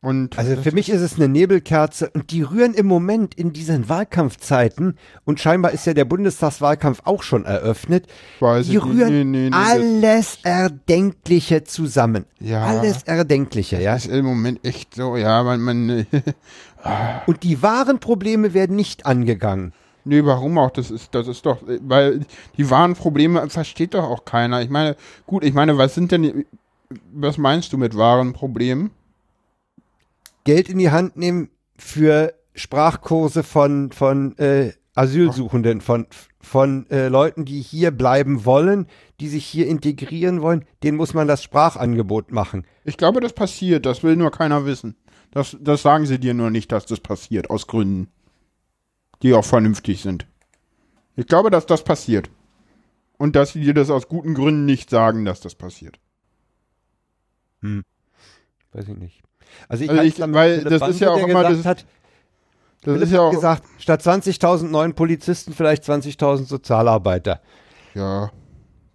Und also für mich ist es eine Nebelkerze und die rühren im Moment in diesen Wahlkampfzeiten und scheinbar ist ja der Bundestagswahlkampf auch schon eröffnet. Weiß die rühren nee, nee, nee, alles Erdenkliche zusammen. Ja. Alles Erdenkliche, ja. Das ist im Moment echt so, ja, man, man (laughs) und die wahren Probleme werden nicht angegangen. Nee, warum auch? Das ist, das ist doch, weil die wahren Probleme versteht doch auch keiner. Ich meine, gut, ich meine, was sind denn, was meinst du mit wahren Problemen? Geld in die Hand nehmen für Sprachkurse von, von äh, Asylsuchenden, von, von äh, Leuten, die hier bleiben wollen, die sich hier integrieren wollen, denen muss man das Sprachangebot machen. Ich glaube, das passiert, das will nur keiner wissen. Das, das sagen sie dir nur nicht, dass das passiert, aus Gründen, die auch vernünftig sind. Ich glaube, dass das passiert. Und dass sie dir das aus guten Gründen nicht sagen, dass das passiert. Hm. Weiß ich nicht. Also ich, also ich weil das ist ja auch immer das, hat, das Philipp ist ja auch gesagt, statt 20.000 neuen Polizisten vielleicht 20.000 Sozialarbeiter. Ja,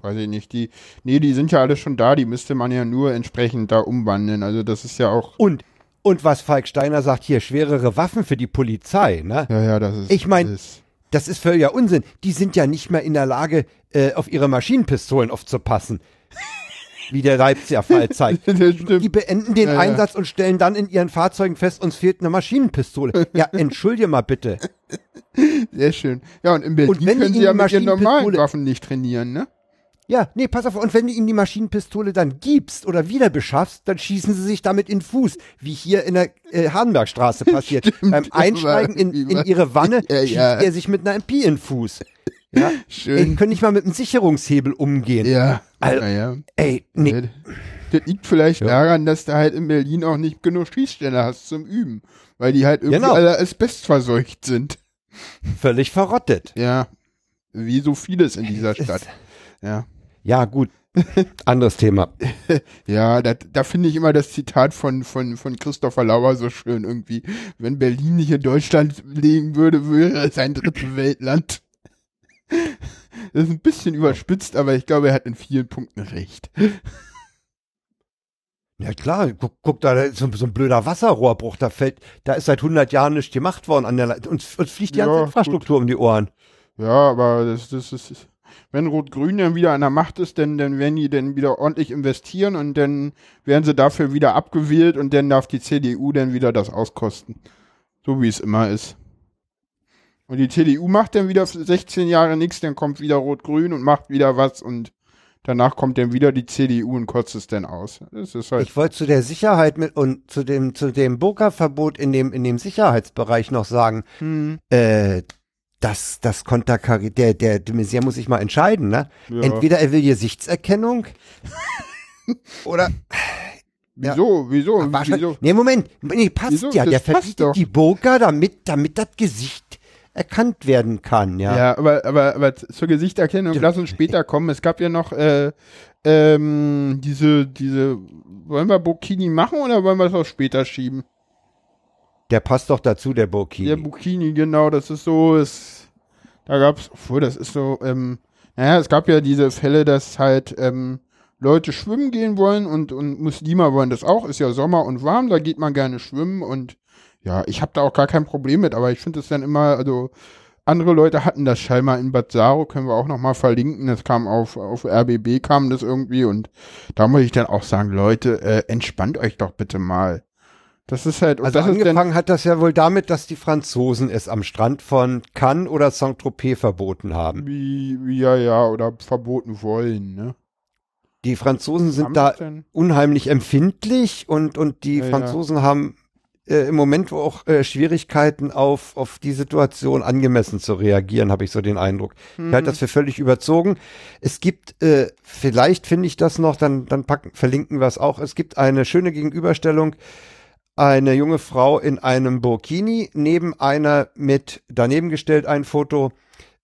weiß ich nicht. Die, nee, die sind ja alle schon da. Die müsste man ja nur entsprechend da umwandeln. Also das ist ja auch. Und und was Falk Steiner sagt, hier schwerere Waffen für die Polizei, ne? Ja, ja, das ist. Ich meine, das ist völliger Unsinn. Die sind ja nicht mehr in der Lage, äh, auf ihre Maschinenpistolen aufzupassen wie der Leipziger-Fall (laughs) zeigt. die beenden den ja, Einsatz ja. und stellen dann in ihren Fahrzeugen fest, uns fehlt eine Maschinenpistole. Ja, entschuldige mal bitte. Sehr schön. Ja, und in Berlin und können sie ja mit ihren normalen Waffen nicht trainieren, ne? Ja, nee, pass auf. Und wenn du ihnen die Maschinenpistole dann gibst oder wieder beschaffst, dann schießen sie sich damit in den Fuß, wie hier in der äh, Hardenbergstraße passiert. (laughs) Stimmt, Beim Einsteigen in, in ihre Wanne (laughs) ja, schießt er sich mit einer MP in den Fuß. Ja, schön. Die können nicht mal mit einem Sicherungshebel umgehen. Ja. Also, naja. Ey, nee. Das liegt vielleicht ja. daran, dass du halt in Berlin auch nicht genug Schießstände hast zum Üben. Weil die halt irgendwie genau. alle asbestverseucht sind. Völlig verrottet. Ja. Wie so vieles in dieser Stadt. Ja. Ja, gut. Anderes Thema. (laughs) ja, da, da finde ich immer das Zitat von, von, von Christopher Lauer so schön irgendwie. Wenn Berlin nicht in Deutschland liegen würde, wäre es ein drittes Weltland. (laughs) Das ist ein bisschen überspitzt, aber ich glaube, er hat in vielen Punkten recht. (laughs) Ja klar, guck, guck da, da ist so, so, ein blöder Wasserrohrbruch, da fällt, da ist seit 100 Jahren nichts gemacht worden an der Leitung. Uns, uns fliegt die ganze ja, Infrastruktur gut. um die Ohren. Ja, aber das, das, das ist, wenn Rot-Grün dann wieder an der Macht ist, dann, dann werden die dann wieder ordentlich investieren und dann werden sie dafür wieder abgewählt und dann darf die CDU dann wieder das auskosten. So wie es immer ist. Und die CDU macht dann wieder 16 Jahre nichts, dann kommt wieder Rot-Grün und macht wieder was und danach kommt dann wieder die CDU und kotzt es dann aus. Halt ich wollte zu der Sicherheit mit und zu dem zu dem Burka-Verbot in dem in dem Sicherheitsbereich noch sagen, hm. äh, das das Konterkari der der de Maizière muss sich mal entscheiden, ne? Ja. Entweder er will Gesichtserkennung (laughs) oder Wieso? Ja. Wieso? Wieso? Nee, Moment. Nee, passt wieso? ja. Das der verbietet die Burka, damit, damit das Gesicht erkannt werden kann, ja. Ja, aber, aber, aber zur Gesichterkennung, lass uns später kommen. Es gab ja noch äh, ähm, diese, diese, wollen wir Burkini machen oder wollen wir es auch später schieben? Der passt doch dazu, der Burkini. Der Burkini, genau, das ist so, ist, da gab's, obwohl, das ist so, ähm, naja, es gab ja diese Fälle, dass halt, ähm, Leute schwimmen gehen wollen und, und Muslime wollen das auch, ist ja Sommer und warm, da geht man gerne schwimmen und ja, ich habe da auch gar kein Problem mit, aber ich finde es dann immer, also andere Leute hatten das scheinbar in Bad Saro, können wir auch nochmal verlinken. Das kam auf, auf RBB kam das irgendwie und da muss ich dann auch sagen, Leute, äh, entspannt euch doch bitte mal. Das ist halt. Also angefangen hat das ja wohl damit, dass die Franzosen es am Strand von Cannes oder Saint-Tropez verboten haben. Wie, wie, ja, ja, oder verboten wollen, ne? Die Franzosen sind da unheimlich empfindlich und, und die ja, Franzosen ja. haben äh, im Moment auch äh, Schwierigkeiten auf, auf die Situation angemessen zu reagieren, habe ich so den Eindruck. Mhm. Ich halte das für völlig überzogen. Es gibt, äh, vielleicht finde ich das noch, dann, dann packen, verlinken wir es auch. Es gibt eine schöne Gegenüberstellung. Eine junge Frau in einem Burkini, neben einer mit, daneben gestellt ein Foto,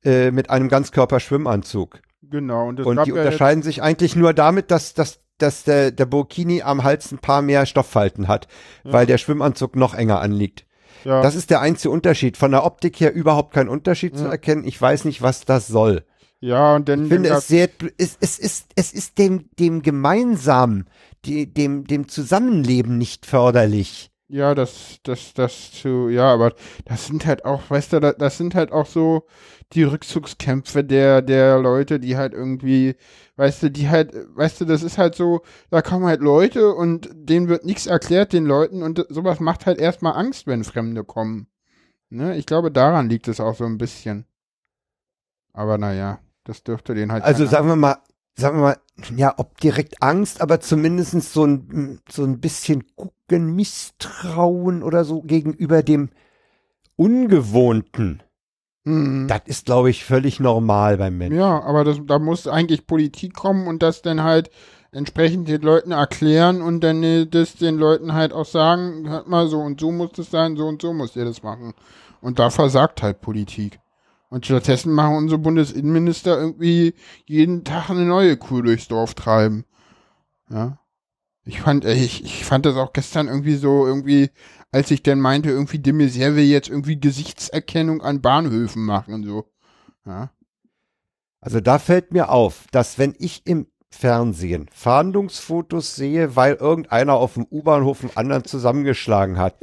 äh, mit einem Ganzkörperschwimmanzug. Genau. Und, und die unterscheiden sich eigentlich nur damit, dass, dass, dass der, der Burkini am Hals ein paar mehr Stofffalten hat, ja. weil der Schwimmanzug noch enger anliegt. Ja. Das ist der einzige Unterschied. Von der Optik her überhaupt kein Unterschied ja. zu erkennen. Ich weiß nicht, was das soll. Ja, und dann. Ich finde es sehr, es, es ist, es ist dem, dem gemeinsamen, die, dem, dem Zusammenleben nicht förderlich. Ja, das, das, das zu, ja, aber das sind halt auch, weißt du, das sind halt auch so die Rückzugskämpfe der, der Leute, die halt irgendwie, weißt du, die halt, weißt du, das ist halt so, da kommen halt Leute und denen wird nichts erklärt, den Leuten, und sowas macht halt erstmal Angst, wenn Fremde kommen. Ne? Ich glaube, daran liegt es auch so ein bisschen. Aber naja, das dürfte den halt. Also sagen wir mal, sagen wir mal, ja, ob direkt Angst, aber zumindest so ein, so ein bisschen gucken, Misstrauen oder so gegenüber dem Ungewohnten. Mhm. Das ist, glaube ich, völlig normal beim Menschen. Ja, aber das, da muss eigentlich Politik kommen und das dann halt entsprechend den Leuten erklären und dann äh, das den Leuten halt auch sagen, hört mal, so und so muss das sein, so und so muss ihr das machen. Und da versagt halt Politik. Und stattdessen machen unsere Bundesinnenminister irgendwie jeden Tag eine neue Kuh durchs Dorf treiben. Ja. Ich fand, äh, ich, ich fand das auch gestern irgendwie so, irgendwie, als ich dann meinte, irgendwie de Maizière will jetzt irgendwie Gesichtserkennung an Bahnhöfen machen und so. Ja. Also da fällt mir auf, dass wenn ich im Fernsehen Fahndungsfotos sehe, weil irgendeiner auf dem U-Bahnhof einen anderen zusammengeschlagen hat,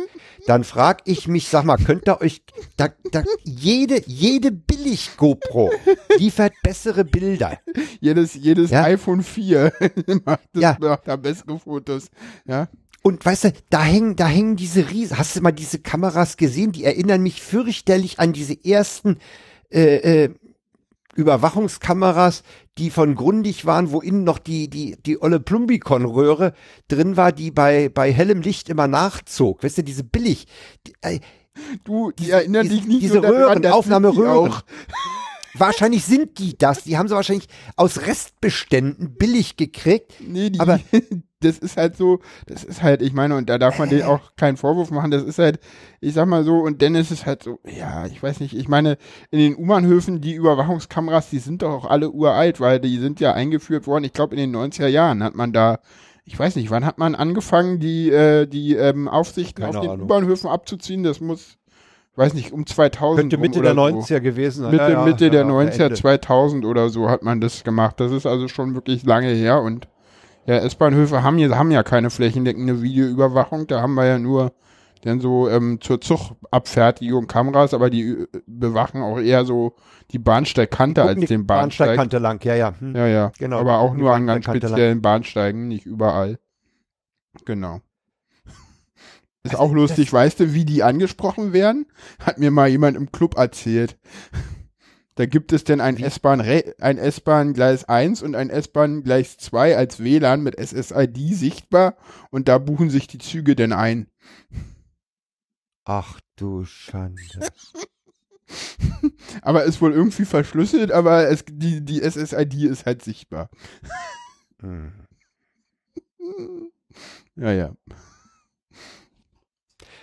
dann frag ich mich, sag mal, könnt ihr euch, da, da, jede, jede Billig-GoPro liefert bessere Bilder. Jedes, jedes ja? iPhone 4 (laughs) macht, das, ja. macht da bessere Fotos, ja. Und weißt du, da hängen, da hängen diese Riesen. Hast du mal diese Kameras gesehen? Die erinnern mich fürchterlich an diese ersten äh, äh, Überwachungskameras, die von Grundig waren, wo innen noch die, die, die olle Plumbicon-Röhre drin war, die bei, bei hellem Licht immer nachzog. Weißt du, diese billig. Die, äh, du, die erinnern dich nicht Diese Röhren, Aufnahmeröhren. (laughs) Wahrscheinlich sind die das. Die haben sie wahrscheinlich aus Restbeständen billig gekriegt. Nee, die, aber (laughs) das ist halt so, das ist halt, ich meine, und da darf man denen auch keinen Vorwurf machen, das ist halt, ich sag mal so, und dann ist es halt so, ja, ich weiß nicht, ich meine, in den U-Bahnhöfen, die Überwachungskameras, die sind doch auch alle uralt, weil die sind ja eingeführt worden, ich glaube in den 90er Jahren hat man da, ich weiß nicht, wann hat man angefangen, die, äh, die ähm, Aufsichten Keine auf den U-Bahnhöfen abzuziehen, das muss, weiß nicht, um 2000. Könnte Mitte der 90er so. gewesen sein. Mitte, ja, ja, Mitte ja, der 90er, 2000 oder so hat man das gemacht. Das ist also schon wirklich lange her und ja, S-Bahnhöfe haben, ja, haben ja keine flächendeckende Videoüberwachung, da haben wir ja nur dann so ähm, zur Zugabfertigung Kameras, aber die äh, bewachen auch eher so die Bahnsteigkante als den Bahnsteig. Bahnsteigkante lang, ja, ja. Hm. Ja, ja. Genau. Aber auch nur an ganz speziellen lang. Bahnsteigen, nicht überall. Genau. (laughs) Ist also, auch lustig, weißt du, wie die angesprochen werden? Hat mir mal jemand im Club erzählt. Da gibt es denn ein S-Bahn, ein S-Bahn Gleis 1 und ein S-Bahn Gleis 2 als WLAN mit SSID sichtbar und da buchen sich die Züge denn ein. Ach du Schande. (laughs) aber ist wohl irgendwie verschlüsselt, aber es, die, die SSID ist halt sichtbar. Hm. ja, ja.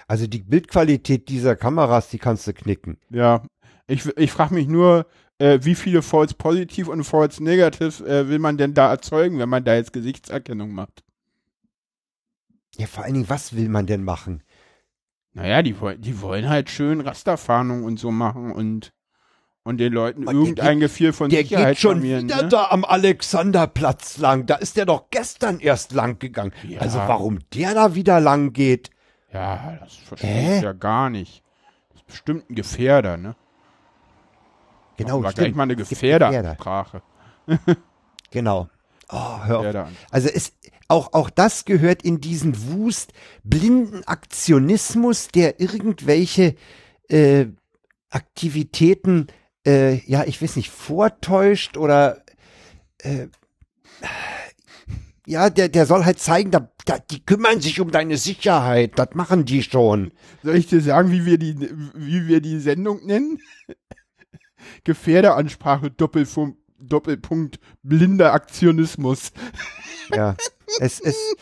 Also die Bildqualität dieser Kameras, die kannst du knicken. Ja, ich, ich frage mich nur, äh, wie viele False Positiv und False Negative äh, will man denn da erzeugen, wenn man da jetzt Gesichtserkennung macht? Ja, vor allen Dingen, was will man denn machen? Naja, die, die wollen halt schön Rasterfahndung und so machen und, und den Leuten Man, irgendein geht, Gefühl von der Sicherheit geht schon wieder ne? da am Alexanderplatz lang. Da ist der doch gestern erst lang gegangen. Ja. Also warum der da wieder lang geht? Ja, das verstehe ich ja gar nicht. Das ist bestimmt ein Gefährder, ne? Genau, war stimmt. gleich mal eine Gefährderansprache. (laughs) genau. Oh, hör auf. Also es, auch, auch das gehört in diesen Wust blinden Aktionismus, der irgendwelche äh, Aktivitäten, äh, ja, ich weiß nicht, vortäuscht oder äh, ja, der, der soll halt zeigen, da, da, die kümmern sich um deine Sicherheit, das machen die schon. Soll ich dir sagen, wie wir die, wie wir die Sendung nennen? Gefährderansprache, Doppelpunkt, Doppelpunkt, blinder Aktionismus. Ja, es ist.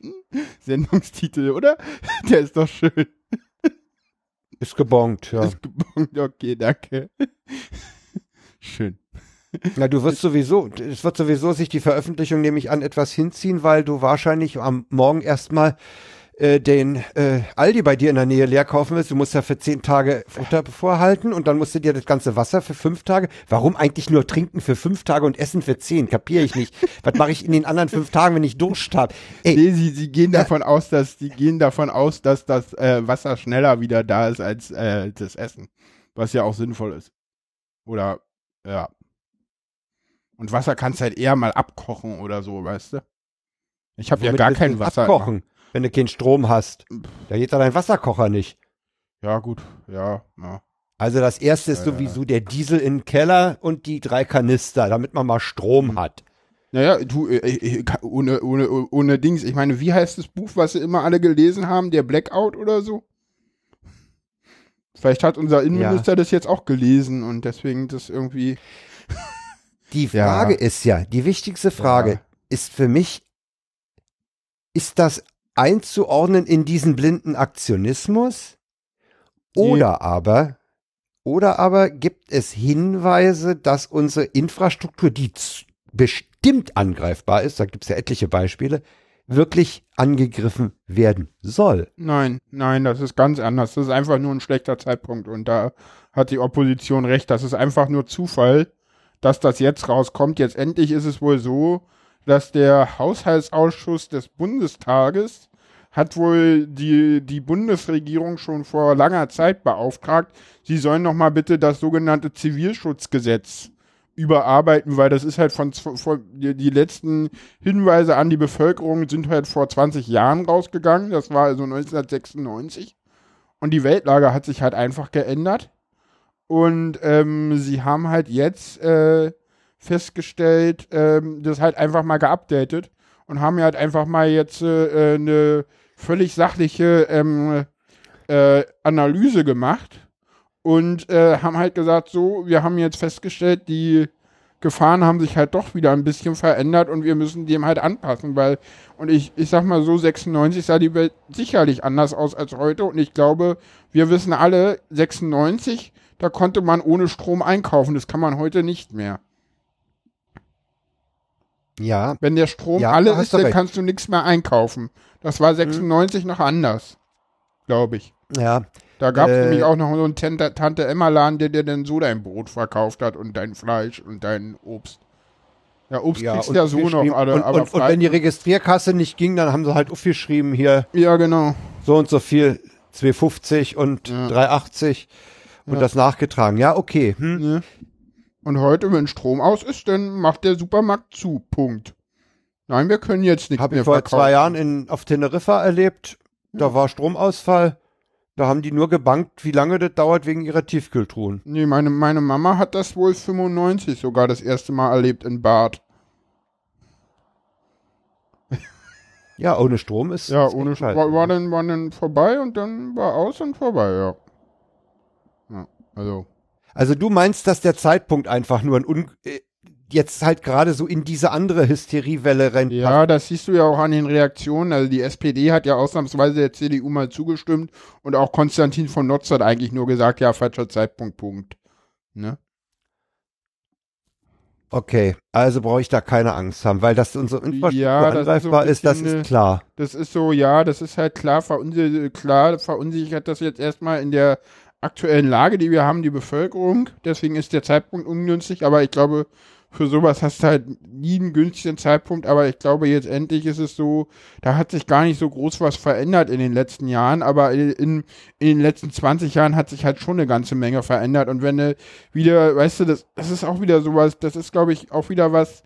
(laughs) Sendungstitel, oder? (laughs) Der ist doch schön. Ist gebongt, ja. Ist gebongt, okay, danke. (laughs) Schön. Na, du wirst sowieso, es wird sowieso sich die Veröffentlichung nämlich an etwas hinziehen, weil du wahrscheinlich am Morgen erstmal äh, den äh, Aldi bei dir in der Nähe leer kaufen willst. Du musst ja für zehn Tage Futter vorhalten und dann musst du dir das ganze Wasser für fünf Tage. Warum eigentlich nur trinken für fünf Tage und essen für zehn? Kapiere ich nicht. (laughs) Was mache ich in den anderen fünf Tagen, wenn ich Durst habe? Nee, sie, sie gehen davon aus, dass die gehen davon aus, dass das äh, Wasser schneller wieder da ist als äh, das Essen. Was ja auch sinnvoll ist. Oder ja. Und Wasser kannst halt eher mal abkochen oder so, weißt du? Ich habe ja gar kein Wasser. Abkochen, wenn du keinen Strom hast. Da geht dann dein Wasserkocher nicht. Ja, gut, ja, ja. Also das erste ist sowieso der Diesel in den Keller und die drei Kanister, damit man mal Strom mhm. hat. Naja, du, äh, äh, ohne, ohne, ohne Dings, ich meine, wie heißt das Buch, was sie immer alle gelesen haben, der Blackout oder so? Vielleicht hat unser Innenminister ja. das jetzt auch gelesen und deswegen das irgendwie. (laughs) Die Frage ja. ist ja, die wichtigste Frage ja. ist für mich, ist das einzuordnen in diesen blinden Aktionismus? Oder aber, oder aber gibt es Hinweise, dass unsere Infrastruktur, die bestimmt angreifbar ist, da gibt es ja etliche Beispiele, wirklich angegriffen werden soll. Nein, nein, das ist ganz anders. Das ist einfach nur ein schlechter Zeitpunkt und da hat die Opposition recht. Das ist einfach nur Zufall, dass das jetzt rauskommt. Jetzt endlich ist es wohl so, dass der Haushaltsausschuss des Bundestages hat wohl die, die Bundesregierung schon vor langer Zeit beauftragt, sie sollen noch mal bitte das sogenannte Zivilschutzgesetz überarbeiten, weil das ist halt von, von die, letzten Hinweise an die Bevölkerung sind halt vor 20 Jahren rausgegangen. Das war also 1996. Und die Weltlage hat sich halt einfach geändert. Und ähm, sie haben halt jetzt äh, festgestellt, ähm, das halt einfach mal geupdatet und haben ja halt einfach mal jetzt äh, eine völlig sachliche ähm, äh, Analyse gemacht und äh, haben halt gesagt, so, wir haben jetzt festgestellt, die Gefahren haben sich halt doch wieder ein bisschen verändert und wir müssen dem halt anpassen, weil, und ich, ich sag mal so, 96 sah die Welt sicherlich anders aus als heute und ich glaube, wir wissen alle, 96, da konnte man ohne Strom einkaufen, das kann man heute nicht mehr. Ja. Wenn der Strom ja, alle ist, dann recht. kannst du nichts mehr einkaufen. Das war 96 hm. noch anders, glaube ich. Ja. Da gab es äh, nämlich auch noch so einen Tante, Tante Emma-Laden, der dir dann so dein Brot verkauft hat und dein Fleisch und dein Obst. Ja, Obst ja, kriegst du ja so noch, alle, und, aber und, und, wenn die Registrierkasse nicht ging, dann haben sie halt aufgeschrieben hier. Ja, genau. So und so viel, 250 und ja. 380 und ja. das nachgetragen. Ja, okay. Hm. Ja. Und heute, wenn Strom aus ist, dann macht der Supermarkt zu. Punkt. Nein, wir können jetzt nicht Hab mehr ich vor verkaufen. zwei Jahren in, auf Teneriffa erlebt. Da war Stromausfall. Da haben die nur gebankt, wie lange das dauert wegen ihrer Tiefkühltruhen. Nee, meine, meine Mama hat das wohl 95 sogar das erste Mal erlebt in Bad. (laughs) Ja, ohne Strom ist. Ja, ohne Strom. War, war, dann, war dann vorbei und dann war aus und vorbei, ja. Ja, also. Also du meinst, dass der Zeitpunkt einfach nur ein un äh, jetzt halt gerade so in diese andere Hysteriewelle rennt. Ja, das siehst du ja auch an den Reaktionen. Also die SPD hat ja ausnahmsweise der CDU mal zugestimmt und auch Konstantin von Notz hat eigentlich nur gesagt, ja, falscher Zeitpunkt, Punkt. Ne? Okay, also brauche ich da keine Angst haben, weil das unsere Infrastruktur ja, das angreifbar ist, so ist, das ist klar. Das ist so, ja, das ist halt klar, verunsichert, klar verunsichert das jetzt erstmal in der aktuellen Lage, die wir haben, die Bevölkerung. Deswegen ist der Zeitpunkt ungünstig, aber ich glaube, für sowas hast du halt nie einen günstigen Zeitpunkt, aber ich glaube, jetzt endlich ist es so, da hat sich gar nicht so groß was verändert in den letzten Jahren, aber in, in den letzten 20 Jahren hat sich halt schon eine ganze Menge verändert. Und wenn du wieder, weißt du, das, das ist auch wieder sowas, das ist, glaube ich, auch wieder was,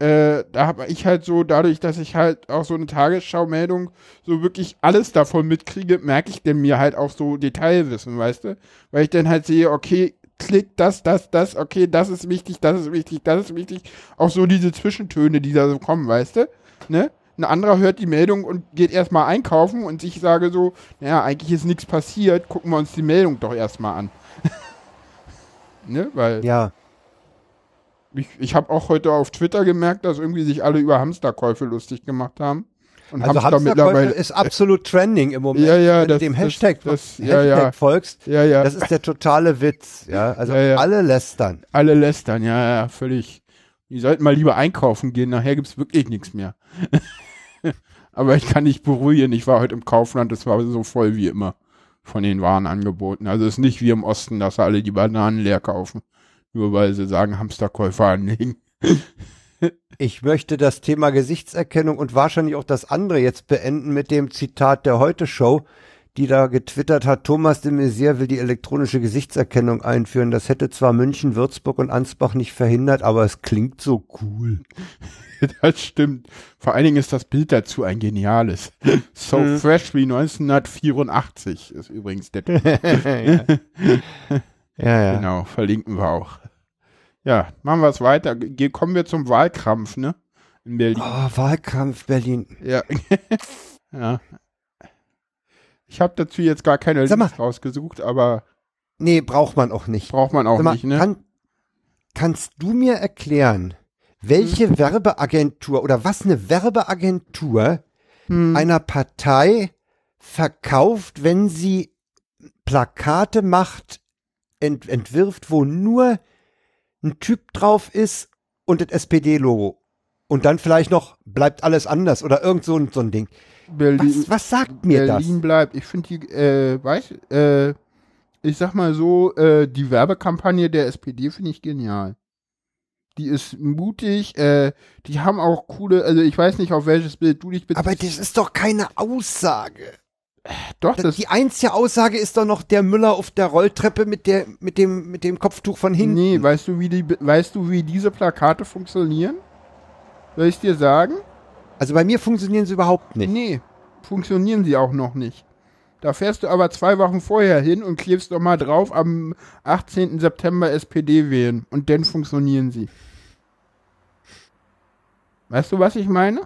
äh, da habe ich halt so, dadurch, dass ich halt auch so eine Tagesschau-Meldung so wirklich alles davon mitkriege, merke ich denn mir halt auch so Detailwissen, weißt du? Weil ich dann halt sehe, okay, klick, das, das, das, okay, das ist wichtig, das ist wichtig, das ist wichtig. Auch so diese Zwischentöne, die da so kommen, weißt du? Ne? Ein anderer hört die Meldung und geht erstmal einkaufen und ich sage so, naja, eigentlich ist nichts passiert, gucken wir uns die Meldung doch erstmal an. (laughs) ne? Weil. Ja. Ich, ich habe auch heute auf Twitter gemerkt, dass irgendwie sich alle über Hamsterkäufe lustig gemacht haben. Und also Hamster mittlerweile ist absolut trending im Moment. Ja, ja, Wenn das- du dem das- Hashtag, das- ja, Hashtag ja. folgst, Ja, ja. das ist der totale Witz. Ja, also Ja, ja. alle lästern. alle lästern, ja, ja, völlig. Die sollten mal lieber einkaufen gehen, nachher gibt's wirklich nichts mehr. (laughs) Aber ich kann dich beruhigen, ich war heute im Kaufland, es war so voll wie immer von den Warenangeboten. Also es ist nicht wie im Osten, dass alle die Bananen leer kaufen, nur weil sie sagen, Hamsterkäufer anlegen. (laughs) Ich möchte das Thema Gesichtserkennung und wahrscheinlich auch das andere jetzt beenden mit dem Zitat der Heute-Show, die da getwittert hat, Thomas de Maizière will die elektronische Gesichtserkennung einführen. Das hätte zwar München, Würzburg und Ansbach nicht verhindert, aber es klingt so cool. (laughs) Das stimmt. Vor allen Dingen ist das Bild dazu ein geniales. (laughs) So Hm. fresh wie 1984 ist übrigens der ja, ja. Genau, verlinken wir auch. Ja, machen wir es weiter. Ge kommen wir zum Wahlkampf, ne? In Berlin. Oh, Wahlkampf Berlin. Ja. (laughs) ja. Ich habe dazu jetzt gar keine Sag mal. Links rausgesucht, aber Nee, braucht man auch nicht. braucht man auch mal, nicht, ne? kann, kannst du mir erklären, welche Hm. Werbeagentur oder was eine Werbeagentur Hm. einer Partei verkauft, wenn sie Plakate macht, ent entwirft, wo nur ein Typ drauf ist und das SPD-Logo. Und dann vielleicht noch bleibt alles anders oder irgend so ein, so ein Ding. Berlin, Was, was sagt mir Berlin das? bleibt. Ich finde die, äh, weiß, äh, ich sag mal so, äh, die Werbekampagne der SPD finde ich genial. Die ist mutig, äh, die haben auch coole, also ich weiß nicht, auf welches Bild du dich beziehst. Aber das ist doch keine Aussage. Doch, das, die einzige Aussage ist doch noch der Müller auf der Rolltreppe mit der mit dem mit dem Kopftuch von hinten. Nee, weißt du, wie die, weißt du, wie diese Plakate funktionieren? Soll ich dir sagen? Also bei mir funktionieren sie überhaupt nicht. Nee, funktionieren sie auch noch nicht. Da fährst du aber zwei Wochen vorher hin und klebst doch mal drauf am 18. September SPD wählen und dann funktionieren sie. Weißt du, was ich meine?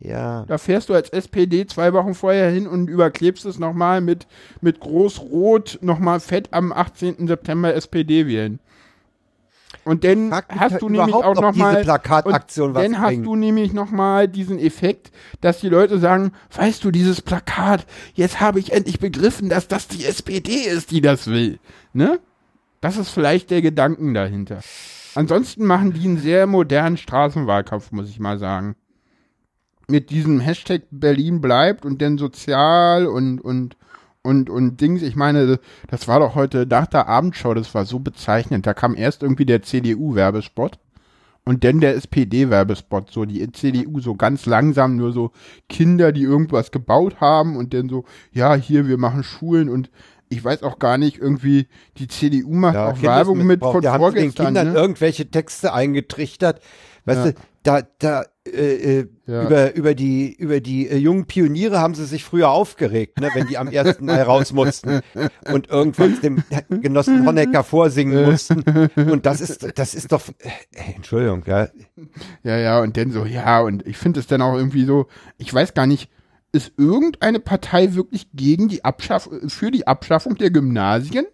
Ja. Da fährst du als SPD zwei Wochen vorher hin und überklebst es nochmal mit, mit groß-rot nochmal fett am 18. September SPD wählen. Und dann hast halt du nämlich überhaupt, auch ob diese nochmal Plakataktion was dann hast bringt. du nämlich nochmal diesen Effekt, dass die Leute sagen, weißt du, dieses Plakat, jetzt habe ich endlich begriffen, dass das die SPD ist, die das will. Ne? Das ist vielleicht der Gedanken dahinter. Ansonsten machen die einen sehr modernen Straßenwahlkampf, muss ich mal sagen. Mit diesem Hashtag Berlin bleibt und dann sozial und, und, und, und Dings. Ich meine, das war doch heute nach der Abendshow, das war so bezeichnend. Da kam erst irgendwie der CDU-Werbespot und dann der SPD-Werbespot. So die CDU so ganz langsam, nur so Kinder, die irgendwas gebaut haben und dann so, ja, hier, wir machen Schulen und ich weiß auch gar nicht, irgendwie, die CDU macht Ja, auch Werbung mit von da haben sie den vorgestern. Kindern ne? irgendwelche Texte eingetrichtert. Weißt Ja. du, da, da, äh, äh, Ja. über, über die, über die äh, jungen Pioniere haben sie sich früher aufgeregt, ne, wenn die am ersten Mai raus mussten und irgendwas dem Genossen Honecker vorsingen mussten. Und das ist, das ist doch, äh, Entschuldigung, ja. Ja, ja, und dann so, ja, und ich finde es dann auch irgendwie so, ich weiß gar nicht, ist irgendeine Partei wirklich gegen die Abschaffung, für die Abschaffung der Gymnasien?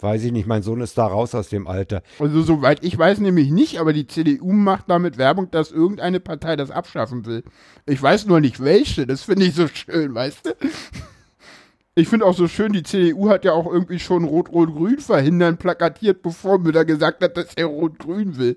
Weiß ich nicht, mein Sohn ist da raus aus dem Alter. Also soweit ich weiß nämlich nicht, aber die CDU macht damit Werbung, dass irgendeine Partei das abschaffen will. Ich weiß nur nicht welche, das finde ich so schön, weißt du? Ich finde auch so schön, die CDU hat ja auch irgendwie schon Rot-Rot-Grün verhindern plakatiert, bevor Müller gesagt hat, dass er Rot-Grün will.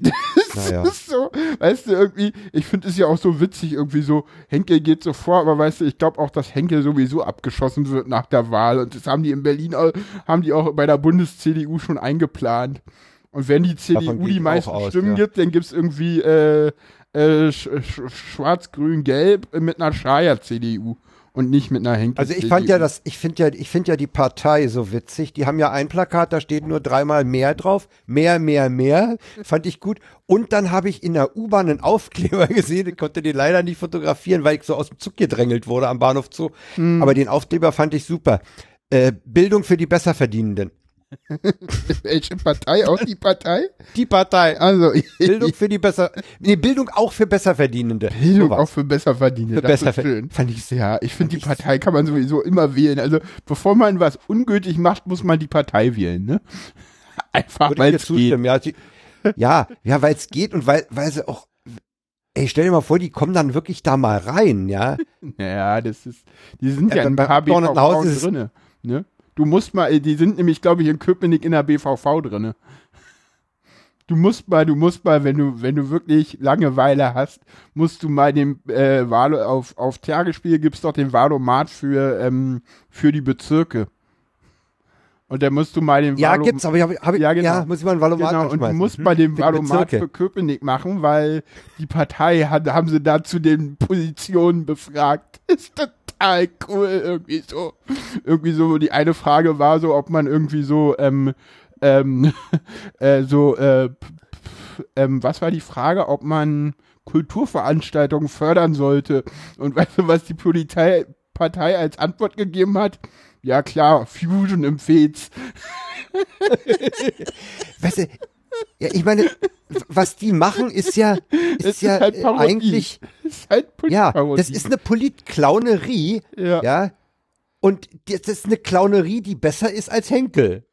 Das Naja. ist so, weißt du, irgendwie, ich finde es ja auch so witzig, irgendwie so, Henkel geht so vor, aber weißt du, ich glaube auch, dass Henkel sowieso abgeschossen wird nach der Wahl und das haben die in Berlin, auch, haben die auch bei der Bundes-CDU schon eingeplant. Und wenn die CDU die meisten aus, Stimmen ja. gibt, dann gibt es irgendwie äh, äh, sch sch schwarz-grün-gelb mit einer Schreier-CDU und nicht mit einer Henkel. Also ich fand ja das, ich finde ja, ich finde ja die Partei so witzig. Die haben ja ein Plakat, da steht nur dreimal mehr drauf. Mehr, mehr, mehr. Fand ich gut. Und dann habe ich in der U-Bahn einen Aufkleber (laughs) gesehen. Ich konnte den leider nicht fotografieren, weil ich so aus dem Zug gedrängelt wurde am Bahnhof Zoo. Aber den Aufkleber fand ich super. Äh, Bildung für die Besserverdienenden. (laughs) Welche Partei? Auch die Partei? Die Partei. Also, (laughs) Bildung für die Besser, nee, Bildung auch für Besserverdienende. Bildung auch für Besserverdienende. Für das ist Besserver- schön. Fand ich sehr. Ja, ich finde, die Partei kann man sowieso immer wählen. Also, bevor man was ungültig macht, muss man die Partei wählen, ne? (laughs) Einfach, weil es geht. zustimmen, ja. Die, ja, ja, weil es geht und weil, weil sie auch, ey, stell dir mal vor, die kommen dann wirklich da mal rein, ja? Ja, das ist, die sind ja, Ja, ein bei paar Abgeordnetenhaus ist drinne, ne? Du musst mal, die sind nämlich, glaube ich, in Köpenick in der BVV drinne. Du musst mal, du musst mal, wenn du, wenn du wirklich Langeweile hast, musst du mal den äh, Wahlo auf, auf Tagesspiel gibt's doch den Wahlomat für, ähm, für die Bezirke. Und dann musst du mal den Ja, Wahlo- gibt's, aber ich hab, hab, Ja, ja, genau. muss ich mal einen Valomat Genau, und du musst Mhm. Für die Wahlomat Bezirke. für Köpenick machen, weil die Partei hat, haben sie da zu den Positionen befragt. Ist total cool, irgendwie so. Irgendwie so, die eine Frage war so, ob man irgendwie so, ähm, ähm, (laughs) äh, so, äh, ähm, was war die Frage, ob man Kulturveranstaltungen fördern sollte. Und weißt du, was die Polizei, Partei als Antwort gegeben hat? Ja klar, Fusion empfiehlt. (laughs) Weißt du, ja, ich meine, was die machen, ist ja, (laughs) ist Es ja ist halt eigentlich, ist halt ja, Politparodie. das ist eine Politklaunerie, Ja. ja, und das ist eine Klaunerie, die besser ist als Henkel.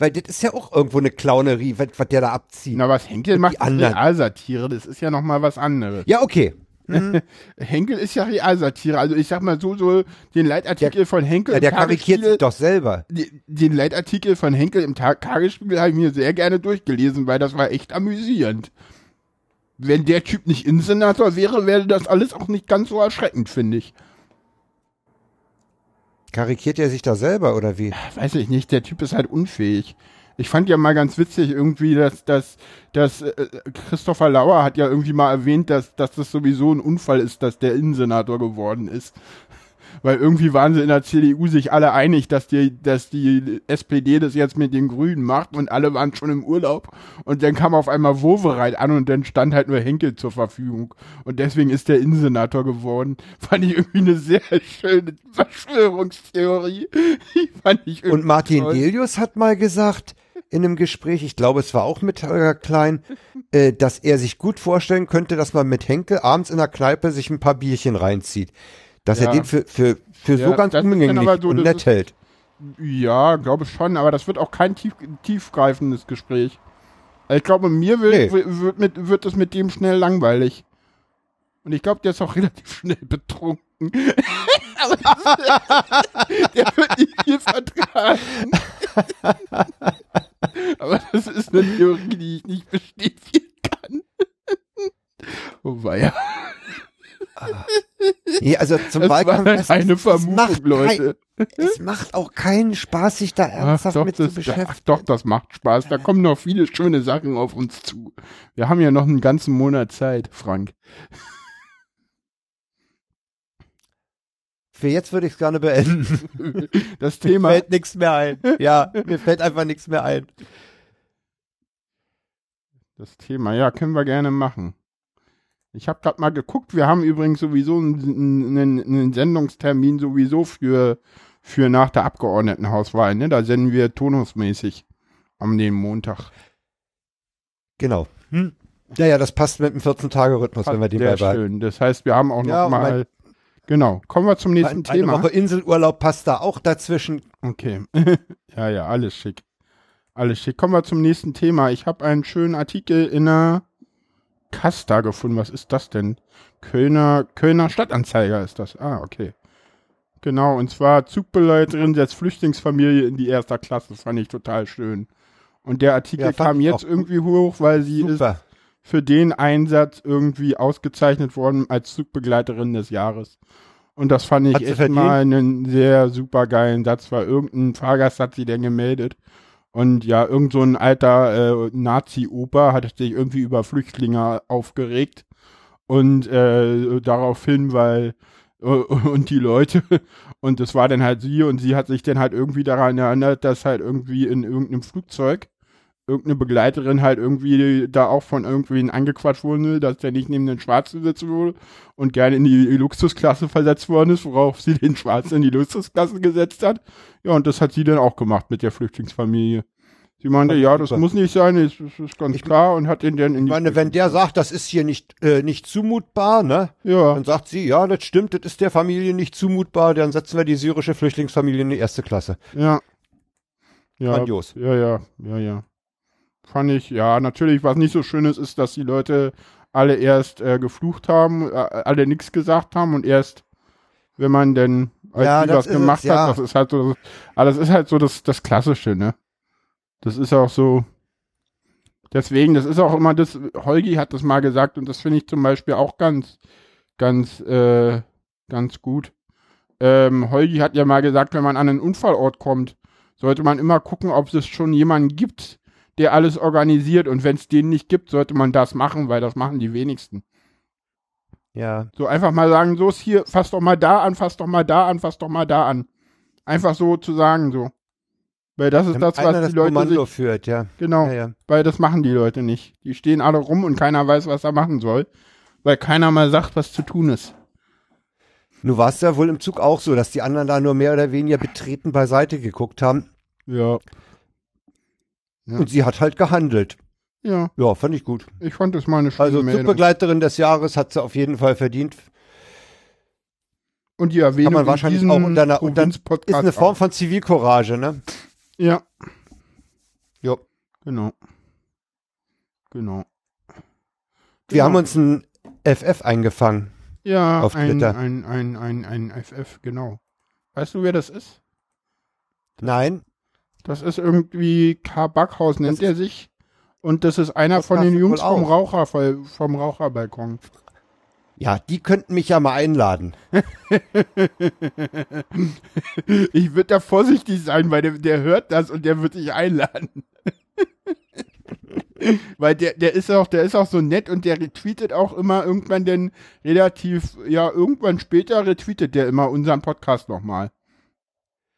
Weil das ist ja auch irgendwo eine Klaunerie, was, was der da abzieht. Na, was Henkel macht, ist. Realsatire, das ist ja nochmal was anderes. Ja, okay. (laughs) Henkel ist ja Realsatire, also ich sag mal so, so den Leitartikel von Henkel Ja, der karikiert sich doch selber. den Leitartikel von Henkel im Tag Tagesspiegel habe ich mir sehr gerne durchgelesen, weil das war echt amüsierend. Wenn der Typ nicht Innensenator wäre, wäre das alles auch nicht ganz so erschreckend, finde ich. Karikiert er sich da selber oder wie? Weiß ich nicht, der Typ ist halt unfähig. Ich fand ja mal ganz witzig irgendwie, dass, dass, dass äh, Christopher Lauer hat ja irgendwie mal erwähnt, dass, dass das sowieso ein Unfall ist, dass der Innensenator geworden ist. (laughs) Weil irgendwie waren sie in der CDU sich alle einig, dass die, dass die SPD das jetzt mit den Grünen macht und alle waren schon im Urlaub. Und dann kam auf einmal Wovereit an und dann stand halt nur Henkel zur Verfügung. Und deswegen ist der Innensenator geworden. (laughs) Fand ich irgendwie eine sehr schöne Verschwörungstheorie. (laughs) Fand ich Und Martin toll. Delius hat mal gesagt in einem Gespräch, ich glaube, es war auch mit Holger Klein, (laughs) äh, dass er sich gut vorstellen könnte, dass man mit Henkel abends in der Kneipe sich ein paar Bierchen reinzieht. Dass Ja. er den für, für, für Ja, so ganz unumgänglich so, und nett ist- hält. Ja, glaube ich schon, aber das wird auch kein tief, tiefgreifendes Gespräch. Also Ich glaube, mir wird, Nee. wird, mit, wird es mit dem schnell langweilig. Und ich glaube, der ist auch (laughs) relativ schnell betrunken. (laughs) Der wird nicht viel vertragen. (laughs) Aber das ist eine Theorie, die ich nicht bestätigen kann. (laughs) Oh weia. Nee, also zum (laughs) Das war Wahlkampf, halt das, eine Vermutung, macht Leute. Kein, es macht auch keinen Spaß, sich da Ach ernsthaft doch, mit zu beschäftigen. ach doch, das macht Spaß. Da kommen noch viele schöne Sachen auf uns zu. Wir haben ja noch einen ganzen Monat Zeit, Frank. Für jetzt würde ich es gerne beenden. (laughs) Das Mir Thema, fällt nichts mehr ein. Ja, mir fällt einfach nichts mehr ein. das Thema, ja, können wir gerne machen. Ich habe gerade mal geguckt, wir haben übrigens sowieso einen, einen, einen Sendungstermin sowieso für, für nach der Abgeordnetenhauswahl, ne? Da senden wir tonusmäßig am den Montag. Genau. Hm. Ja, ja, das passt mit dem 14-Tage-Rhythmus, wenn wir den Sehr beibehalten. schön. Das heißt, wir haben auch noch Ja, und mal, genau. Kommen wir zum nächsten Eine Thema. Woche Inselurlaub passt da auch dazwischen. Okay. (laughs) ja, ja, alles schick. Alles schick. Kommen wir zum nächsten Thema. Ich habe einen schönen Artikel in der Kasta gefunden. Was ist das denn? Kölner, Kölner Stadtanzeiger ist das. Ah, okay. Genau, und zwar Zugbegleiterin setzt Flüchtlingsfamilie in die erster Klasse. Das fand ich total schön. Und der Artikel Ja, kam jetzt irgendwie hoch, weil sie ist Super. Für den Einsatz irgendwie ausgezeichnet worden als Zugbegleiterin des Jahres. Und das fand ich Hat echt mal einen sehr super geilen Satz, weil irgendein Fahrgast hat sie denn gemeldet. Und ja, irgend so ein alter äh, Nazi-Opa hat sich irgendwie über Flüchtlinge aufgeregt. Und äh, daraufhin, weil äh, (laughs) und die Leute, und das war dann halt sie, und sie hat sich dann halt irgendwie daran erinnert, dass halt irgendwie in irgendeinem Flugzeug irgendeine Begleiterin halt irgendwie da auch von irgendwen angequatscht wurde, dass der nicht neben den Schwarzen sitzen würde und gerne in die Luxusklasse versetzt worden ist, worauf sie den Schwarzen in die Luxusklasse gesetzt hat. Ja, und das hat sie dann auch gemacht mit der Flüchtlingsfamilie. Sie meinte, ich ja, das muss nicht sein, das ist, ganz Ich- klar und hat den dann in Ich die meine, wenn der sagt, das ist hier nicht, äh, nicht zumutbar, ne? ja, Dann sagt sie, ja, das stimmt, das ist der Familie nicht zumutbar, dann setzen wir die syrische Flüchtlingsfamilie in die erste Klasse. ja. Ja, Grandios. Ja, ja, ja, ja. Fand ich, ja, natürlich, was nicht so schön ist, ist, dass die Leute alle erst äh, geflucht haben, äh, alle nichts gesagt haben und erst, wenn man denn als Ja, was gemacht es, ja. hat, das ist halt so, aber das ist halt so das, das Klassische, ne? Das ist auch so, deswegen, das ist auch immer das, Holgi hat das mal gesagt und das finde ich zum Beispiel auch ganz, ganz, äh, ganz gut. Ähm, Holgi hat ja mal gesagt, wenn man an einen Unfallort kommt, sollte man immer gucken, ob es schon jemanden gibt, der alles organisiert und wenn es den nicht gibt, sollte man das machen, weil das machen die wenigsten. Ja. So einfach mal sagen, so ist hier, fass doch mal da an, fass doch mal da an, fass doch mal da an. Einfach so zu sagen, so. Weil das ist Wenn das, was das die Leute Kommando sich, führt, ja. genau, ja, ja. weil das machen die Leute nicht. Die stehen alle rum und keiner weiß, was er machen soll, weil keiner mal sagt, was zu tun ist. Nun war es ja wohl im Zug auch so, dass die anderen da nur mehr oder weniger betreten beiseite geguckt haben. Ja. Ja. Und sie hat halt gehandelt. Ja, Ja, fand ich gut. ich fand das mal eine schöne Also Meldung. Zugbegleiterin des Jahres hat sie auf jeden Fall verdient. Und die Erwähnung Kann man in wahrscheinlich auch unter einer, unter, ist eine Form von Zivilcourage, ne? Ja, Jo. genau. Genau. Wir Genau. haben uns ein FF eingefangen. ja, auf ein, Twitter. Ein, ein, ein, ein FF, genau. Weißt du, wer das ist? Nein, Das ist irgendwie K. Backhaus, nennt Das er sich. Und das ist einer Das von den Jungs vom auch. Raucher, vom Raucherbalkon. ja, die könnten mich ja mal einladen. (laughs) Ich würde da vorsichtig sein, weil der, der hört das und der wird sich einladen. (laughs) weil der, der ist auch, der ist auch so nett und der retweetet auch immer irgendwann denn relativ, ja, irgendwann später retweetet der immer unseren Podcast nochmal.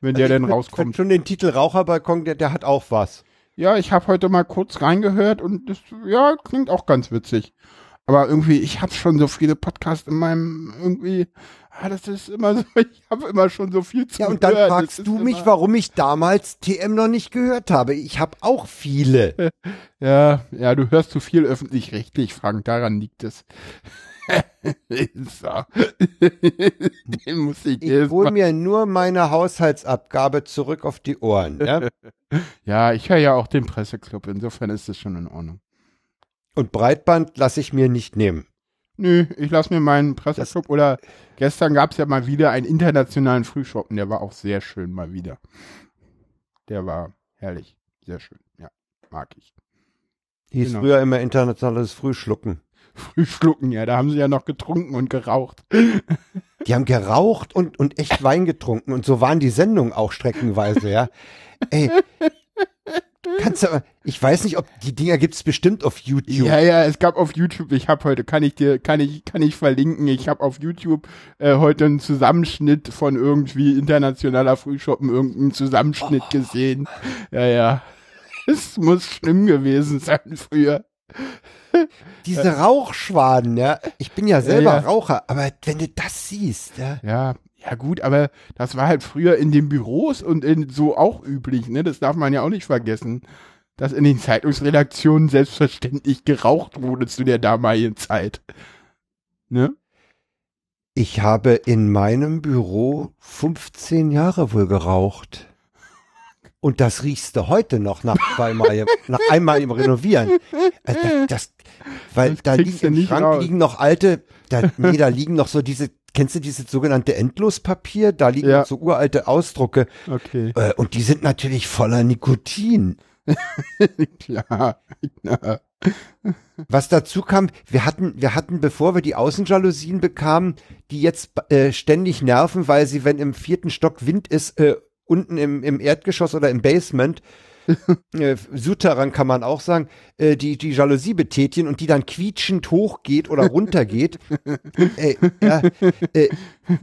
Wenn der Also denn ich find- rauskommt. Schon den Titel Raucherbalkon, der, der hat auch was. Ja, ich habe heute mal kurz reingehört und das, ja, klingt auch ganz witzig. Aber irgendwie, ich habe schon so viele Podcasts in meinem, irgendwie, ah, das ist immer so, (laughs) ich habe immer schon so viel zu Ja, und dann hören. Das fragst du mich, warum ich damals TM noch nicht gehört habe. Ich habe auch viele. (laughs) Ja, ja, du hörst zu viel öffentlich-rechtlich, Frank, daran liegt es. (laughs) so. (laughs) Den muss ich, Ich hole mir nur meine Haushaltsabgabe zurück auf die Ohren. Ja? (laughs) Ja, ich höre ja auch den Presseclub, insofern ist es schon in Ordnung. Und Breitband lasse ich mir nicht nehmen. Nö, ich lasse mir meinen Presseclub oder gestern gab es ja mal wieder einen internationalen Frühschoppen, der war auch sehr schön mal wieder. Der war herrlich, sehr schön, ja, mag ich. Hieß Genau. früher immer internationales Frühschlucken. Frühschlucken, ja, da haben sie ja noch getrunken und geraucht. (laughs) Die haben geraucht und, und echt Wein getrunken und so waren die Sendungen auch streckenweise, ja. Ey, kannst du, aber- ich weiß nicht, ob die Dinger gibt's bestimmt auf YouTube. Ja, ja, es gab auf YouTube, ich habe heute, kann ich dir, kann ich, kann ich verlinken, ich habe auf YouTube äh, heute einen Zusammenschnitt von irgendwie internationaler Frühschoppen, irgendeinen Zusammenschnitt gesehen. Ja, ja. Es muss schlimm gewesen sein früher. Diese Rauchschwaden, ja. Ich bin ja selber ja. Raucher, aber wenn du das siehst, ja. Ja, ja gut, aber das war halt früher in den Büros und in so auch üblich, ne? Das darf man ja auch nicht vergessen, dass in den Zeitungsredaktionen selbstverständlich geraucht wurde zu der damaligen Zeit. Ne? Ich habe in meinem Büro 15 Jahre wohl geraucht. Und das riechst du heute noch nach zweimal, nach einmal im Renovieren. Also das, das, weil Das da liegen im Schrank raus. liegen noch alte, da, nee, da liegen noch so diese, kennst du dieses sogenannte Endlospapier? Da liegen Ja. so uralte Ausdrucke. Okay. Äh, und die sind natürlich voller Nikotin. (laughs) Klar. klar. Was dazu kam, wir hatten, wir hatten, bevor wir die Außenjalousien bekamen, die jetzt äh, ständig nerven, weil sie, wenn im vierten Stock Wind ist, äh, unten im, im Erdgeschoss oder im Basement, (laughs) äh, Souterrain kann man auch sagen, äh, die, die Jalousie betätigen und die dann quietschend hochgeht oder runtergeht. (laughs) äh, äh,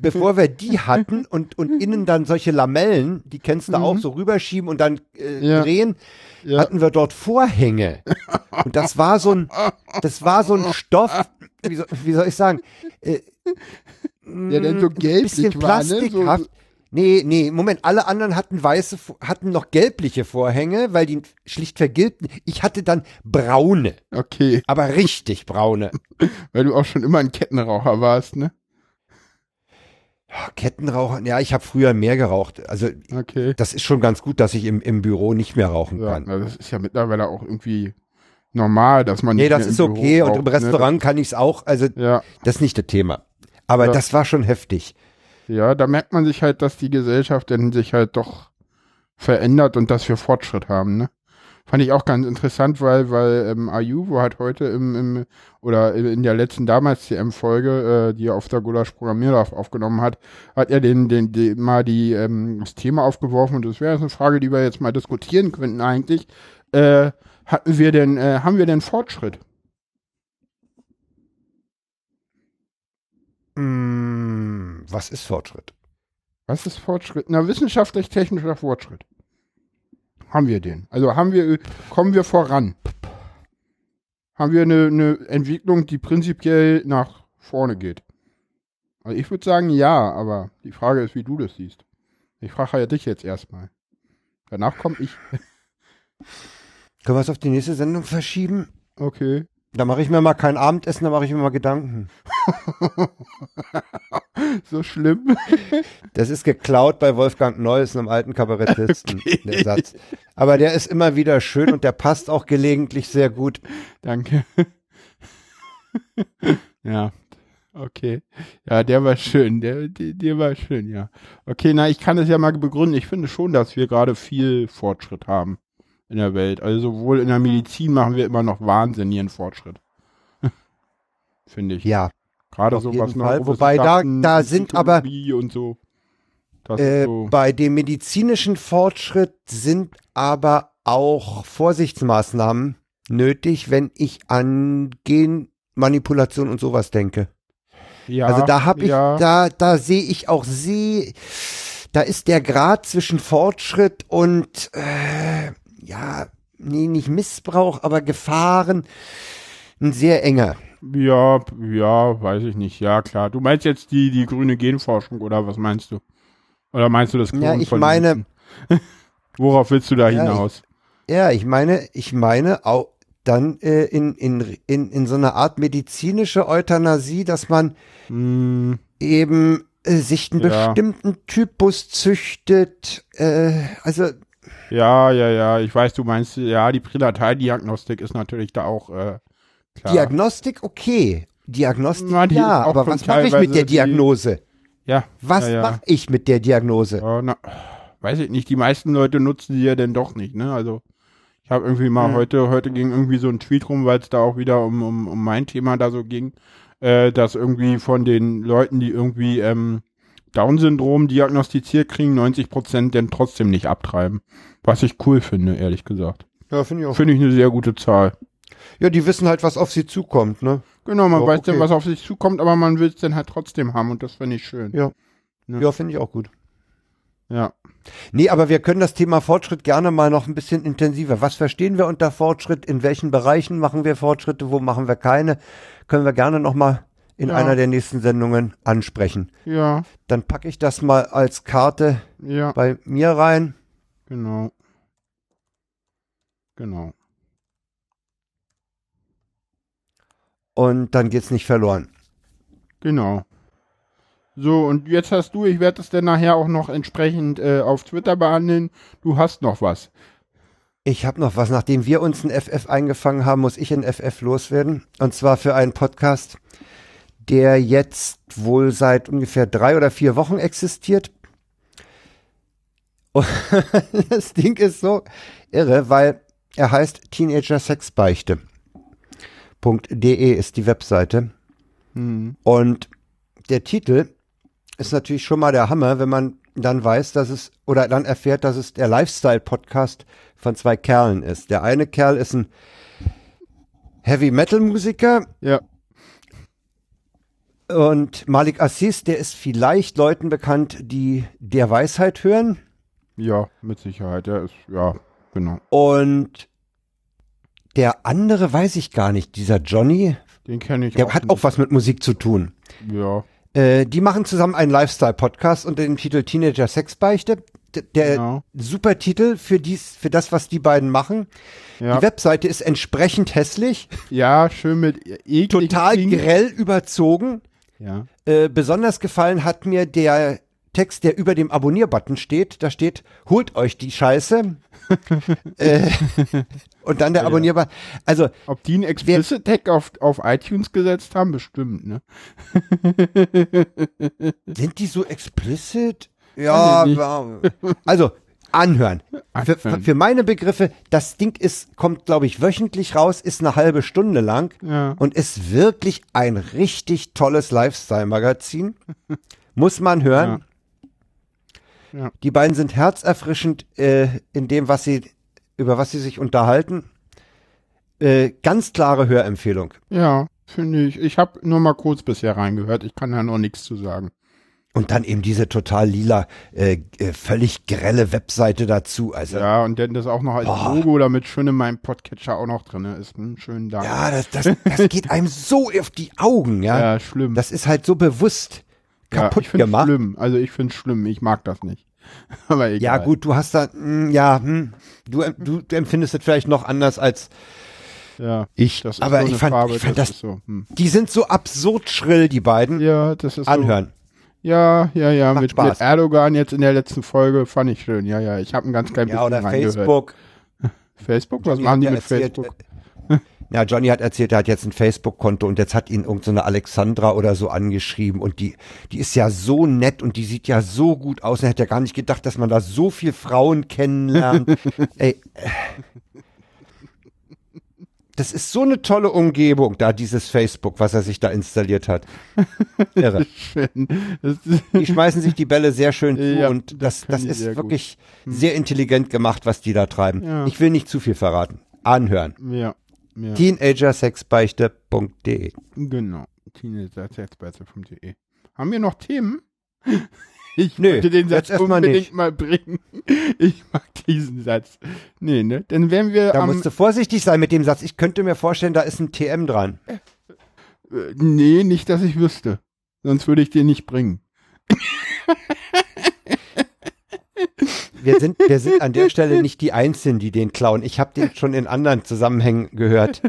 bevor wir die hatten und, und innen dann solche Lamellen, die kennst du auch, so rüberschieben und dann äh, Ja. drehen, Ja. hatten wir dort Vorhänge. Und das war so ein, das war so ein Stoff, wie soll, wie soll ich sagen, äh, Der dann so ein gelblich bisschen war, ne? plastikhaft. So, Nee, nee, Moment, alle anderen hatten weiße, hatten noch gelbliche Vorhänge, weil die schlicht vergilbten. Ich hatte dann braune, okay. aber richtig braune. (laughs) Weil du auch schon immer ein Kettenraucher warst, ne? Kettenraucher, ja, ich habe früher mehr geraucht. Also Okay. das ist schon ganz gut, dass ich im, im Büro nicht mehr rauchen Ja, kann. das ist ja mittlerweile auch irgendwie normal, dass man Nee, nicht das mehr ist im Büro okay und raucht, im ne? Restaurant kann ich es auch. Also Ja, das ist nicht das Thema. Aber Ja. das war schon heftig. Ja, da merkt man sich halt, dass die Gesellschaft dann sich halt doch verändert und dass wir Fortschritt haben, ne? Fand ich auch ganz interessant, weil, weil ähm, Ayuvo hat heute im, im oder in der letzten damals CM-Folge, äh, die er auf der Gulasch Programmierlauf aufgenommen hat, hat er den, den, den mal die, ähm, das Thema aufgeworfen und das wäre eine Frage, die wir jetzt mal diskutieren könnten eigentlich. Äh, hatten wir denn, äh, haben wir denn Fortschritt? Mm, was ist Fortschritt? Was ist Fortschritt? Na, wissenschaftlich-technischer Fortschritt. Haben wir den? Also haben wir, kommen wir voran? Haben wir eine, eine Entwicklung, die prinzipiell nach vorne geht? Also ich würde sagen ja, aber die Frage ist, wie du das siehst. Ich frage ja dich jetzt erstmal. Danach komme ich. (laughs) Können wir es auf die nächste Sendung verschieben? Okay. Da mache ich mir mal kein Abendessen, da mache ich mir mal Gedanken. (laughs) So schlimm. Das ist geklaut bei Wolfgang Neuss, einem alten Kabarettisten, (laughs) der Satz. Aber der ist immer wieder schön und der passt auch gelegentlich sehr gut. Danke. ja. Okay. Ja, der war schön. Der, der, der war schön, ja. Okay, na, ich kann es ja mal begründen. Ich finde schon, dass wir gerade viel Fortschritt haben in der Welt. Also sowohl in der Medizin machen wir immer noch wahnsinnigen Fortschritt. (laughs) finde ich. Ja, Gerade auf so jeden was Fall. Wobei da- da sind aber- so. Äh, so. bei dem medizinischen Fortschritt sind aber auch Vorsichtsmaßnahmen nötig, wenn ich an Genmanipulation und sowas denke. Ja, also da habe ich, ja, da, da sehe ich auch sehr, da ist der Grad zwischen Fortschritt und äh, ja, nee, nicht Missbrauch, aber Gefahren ein sehr enger. Ja, ja, weiß ich nicht. Ja, klar. Du meinst jetzt die, die grüne Genforschung oder was meinst du? Oder meinst du das Ja, Klonen ich von meine-? (laughs) Worauf willst du da Ja, hinaus? Ja, ich meine, ich meine auch dann äh, in, in, in, in so einer Art medizinische Euthanasie, dass man Hm, eben äh, sich einen Ja. bestimmten Typus züchtet. Äh, also ja, ja, ja. Ich weiß, du meinst, ja, die Pränataldiagnostik ist natürlich da auch äh, klar. Diagnostik, okay. Diagnostik, Na, die ja, aber was mache ich mit der die- Diagnose? ja, Was ja, ja. mache ich mit der Diagnose? Ja, na, weiß ich nicht. Die meisten Leute nutzen die ja denn doch nicht, ne? Also ich habe irgendwie mal Hm. heute, heute ging irgendwie so ein Tweet rum, weil es da auch wieder um, um, um mein Thema da so ging, äh, dass irgendwie von den Leuten, die irgendwie ähm, Down-Syndrom diagnostiziert kriegen, 90 Prozent denn trotzdem nicht abtreiben. Was ich cool finde, ehrlich gesagt. Ja, finde ich auch. Finde ich eine sehr gute Zahl. Ja, die wissen halt, was auf sie zukommt, ne? Genau, man Ja, weiß okay. dann, was auf sich zukommt, aber man will es dann halt trotzdem haben und das finde ich schön. Ja. Ja. Ja, finde ich auch gut. Ja. Nee, aber wir können das Thema Fortschritt gerne mal noch ein bisschen intensiver. Was verstehen wir unter Fortschritt? In welchen Bereichen machen wir Fortschritte? Wo machen wir keine? Können wir gerne noch mal in Ja. einer der nächsten Sendungen ansprechen. Ja, Dann packe ich das mal als Karte ja, bei mir rein. genau. Genau. Und dann geht's nicht verloren. Genau. So, und jetzt hast du, ich werde es dann nachher auch noch entsprechend äh, auf Twitter behandeln. Du hast noch was. Ich habe noch was. Nachdem wir uns ein FF eingefangen haben, muss ich ein FF loswerden. Und zwar für einen Podcast, der jetzt wohl seit ungefähr drei oder vier Wochen existiert. Und (laughs) das Ding ist so irre, weil er heißt Teenager Sexbeichte. .de ist die Webseite. Hm. Und der Titel ist natürlich schon mal der Hammer, wenn man dann weiß, dass es oder dann erfährt, dass es der Lifestyle-Podcast von zwei Kerlen ist. Der eine Kerl ist ein Heavy-Metal-Musiker Ja. Und Malik Assis, der ist vielleicht Leuten bekannt, die der Weisheit hören. Ja, mit Sicherheit. Der ist, ja, genau. Und der andere weiß ich gar nicht, dieser Johnny, Den kenne ich der auch. hat auch was mit Musik zu tun. Ja, Äh, die machen zusammen einen Lifestyle-Podcast unter dem Titel Teenager Sexbeichte. D der genau. super Titel für dies, für das, was die beiden machen. Ja, Die Webseite ist entsprechend hässlich, ja schön mit eklig total klingen. grell überzogen. Ja, Äh, besonders gefallen hat mir der Text, der über dem Abonnier-Button steht. Da steht, holt euch die Scheiße. (laughs) äh, und dann der Ja. Abonnier-Button. Also, Ob die einen Explicit Tag auf, auf iTunes gesetzt haben? Bestimmt, ne? sind die so explicit? Ja. also anhören. Für, für meine Begriffe, das Ding ist, kommt, glaube ich, wöchentlich raus, ist eine halbe Stunde lang Ja. und ist wirklich ein richtig tolles Lifestyle-Magazin. (laughs) Muss man hören. Ja. Ja. Die beiden sind herzerfrischend äh, in dem, was sie, über was sie sich unterhalten. Äh, ganz klare Hörempfehlung. Ja, finde ich. Ich habe nur mal kurz bisher reingehört. Ich kann da noch nichts zu sagen. Und dann eben diese total lila, äh, äh, völlig grelle Webseite dazu. Also Ja, und dann das auch noch als Boah. Logo, damit schön in meinem Podcatcher auch noch drin ist. Hm, schönen Dank. Ja, das, das, das geht (laughs) einem so auf die Augen, ja. Ja, schlimm. Das ist halt so bewusst ja, kaputt ich finde gemacht. schlimm. Also ich finde schlimm. Ich mag das nicht. (laughs) Aber egal. Ja, gut, du hast da, mh, ja, hm, du, du, du empfindest es vielleicht noch anders als Ja, ich. das aber so ich fand, Farbe, ich fand das das, so. Hm. die sind so absurd schrill, die beiden. Ja, das ist Anhören. Ja, ja, ja. Macht Mit, Spaß. mit Erdogan jetzt in der letzten Folge fand ich schön. Ja, ja. Ich habe ein ganz klein bisschen Ja, oder reingehört. Facebook. (laughs) Facebook? Was Johnny machen die mit erzählt, Facebook? äh, Ja, Johnny hat erzählt, er hat jetzt ein Facebook-Konto und jetzt hat ihn irgendeine so Alexandra oder so angeschrieben und die, die ist ja so nett und die sieht ja so gut aus. Er hätte ja gar nicht gedacht, dass man da so viel Frauen kennenlernt. (laughs) Ey, das ist so eine tolle Umgebung, da dieses Facebook, was er sich da installiert hat. (laughs) Irre. Die schmeißen sich die Bälle sehr schön zu (laughs) Ja, und das das, das ist sehr gut. wirklich sehr intelligent gemacht, was die da treiben. Ja. Ich will nicht zu viel verraten. Anhören. ja, ja. Teenagersexbeichte.de Genau. Teenager.de. Haben wir noch Themen? Ich Nö, wollte den Satz unbedingt nicht. mal bringen. (laughs) Ich mag diesen Satz. Nee, ne? Dann wären wir Da musst du vorsichtig sein mit dem Satz. Ich könnte mir vorstellen, da ist ein TM dran. äh, nee, nicht, dass ich wüsste. Sonst würde ich den nicht bringen. (laughs) Wir sind, wir sind an der Stelle nicht die Einzigen, die den klauen. Ich habe den schon in anderen Zusammenhängen gehört.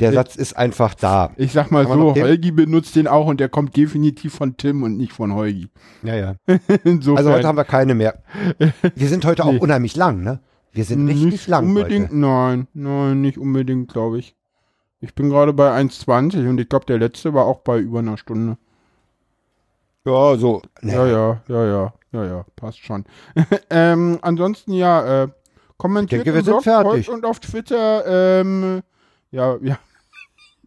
Der Satz ist einfach da. Ich sag mal so, Holgi benutzt den auch und der kommt definitiv von Tim und nicht von Holgi. Ja, ja. (laughs) Insofern Also heute haben wir keine mehr. Wir sind heute auch Nee. unheimlich lang, ne? Wir sind richtig nicht lang unbedingt, heute. nein, nein, nicht unbedingt, glaube ich. Ich bin gerade bei 1,20 und ich glaube, der letzte war auch bei über einer Stunde. Ja, so. Ne. Ja, ja, ja, ja, ja, ja, passt schon. (laughs) ähm, ansonsten ja, äh, kommentiert Ich denke, wir sind Blog, fertig. und auf Twitter, ähm, ja, ja.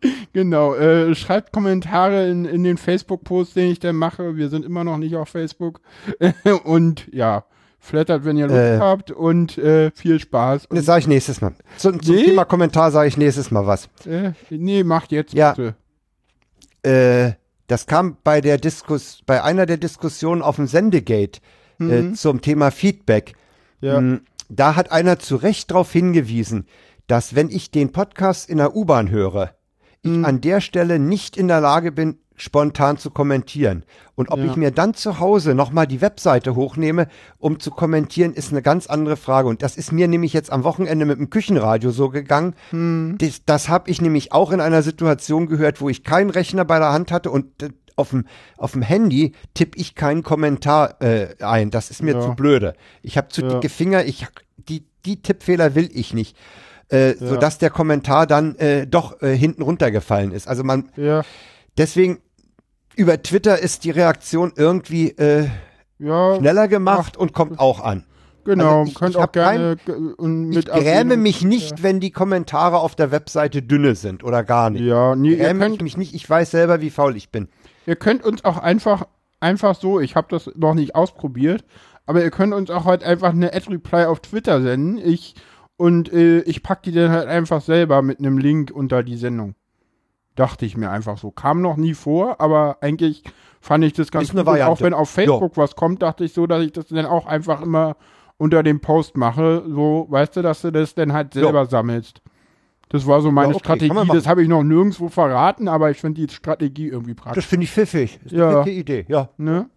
(laughs) genau, äh, schreibt Kommentare in, in den Facebook-Post, den ich dann mache. Wir sind immer noch nicht auf Facebook. (laughs) und ja, flattert, wenn ihr Lust Äh. habt und äh, viel Spaß. Das sage ich nächstes Mal. Zum, zum Nee? Thema Kommentar sage ich nächstes Mal was. äh, nee, macht jetzt Ja. bitte. Äh, das kam bei der Diskus, bei einer der Diskussionen auf dem Sendegate äh, zum Thema Feedback. Mhm. Ja. Mm, Da hat einer zu Recht darauf hingewiesen, dass wenn ich den Podcast in der U-Bahn höre, ich Mhm. an der Stelle nicht in der Lage bin, spontan zu kommentieren. Und ob Ja. ich mir dann zu Hause nochmal die Webseite hochnehme, um zu kommentieren, ist eine ganz andere Frage. Und das ist mir nämlich jetzt am Wochenende mit dem Küchenradio so gegangen. Hm. Das, das habe ich nämlich auch in einer Situation gehört, wo ich keinen Rechner bei der Hand hatte und äh, auf dem, auf dem Handy tippe ich keinen Kommentar äh, ein. Das ist mir Ja. zu blöde. Ich habe zu Ja. dicke Finger. Ich, die, die Tippfehler will ich nicht. Äh. Sodass der Kommentar dann äh, doch äh, hinten runtergefallen ist. Also man, Ja, deswegen über Twitter ist die Reaktion irgendwie äh, ja, schneller gemacht und kommt auch an. genau. Also ich- Könnt ich auch gerne und mit Ich gräme mich nicht, wenn die Kommentare auf der Webseite dünne sind oder gar nicht. Ja, nee, ihr Gräme ich könnt, mich nicht. Ich weiß selber, wie faul ich bin. ihr könnt uns auch einfach, einfach so, ich habe das noch nicht ausprobiert, aber ihr könnt uns auch halt einfach eine Ad-Reply auf Twitter senden. Ich, und äh, ich pack die dann halt einfach selber mit einem Link unter die Sendung. Dachte ich mir einfach so. Kam noch nie vor, aber eigentlich fand ich das ganz gut. Und Auch wenn auf Facebook was kommt, dachte ich so, dass ich das dann auch einfach immer unter dem Post mache. So, weißt du, dass du das dann halt selber sammelst. Das war so meine Ja, okay, Strategie. Das habe ich noch nirgendwo verraten, aber ich finde die Strategie irgendwie Das praktisch. finde ich pfiffig. Das ist Ja. eine dicke Idee. Ja. Ne?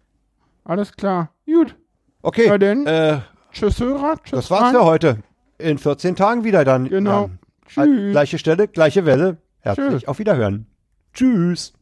Alles klar. Gut. Okay. Ja, denn. Äh, Tschüss, Hörer. Tschüss. das war's Frank. für heute. In 14 Tagen wieder dann. Genau. Ja. Tschüss. Gleiche Stelle, gleiche Welle. Herzlich Tschüss. auf Wiederhören. Tschüss.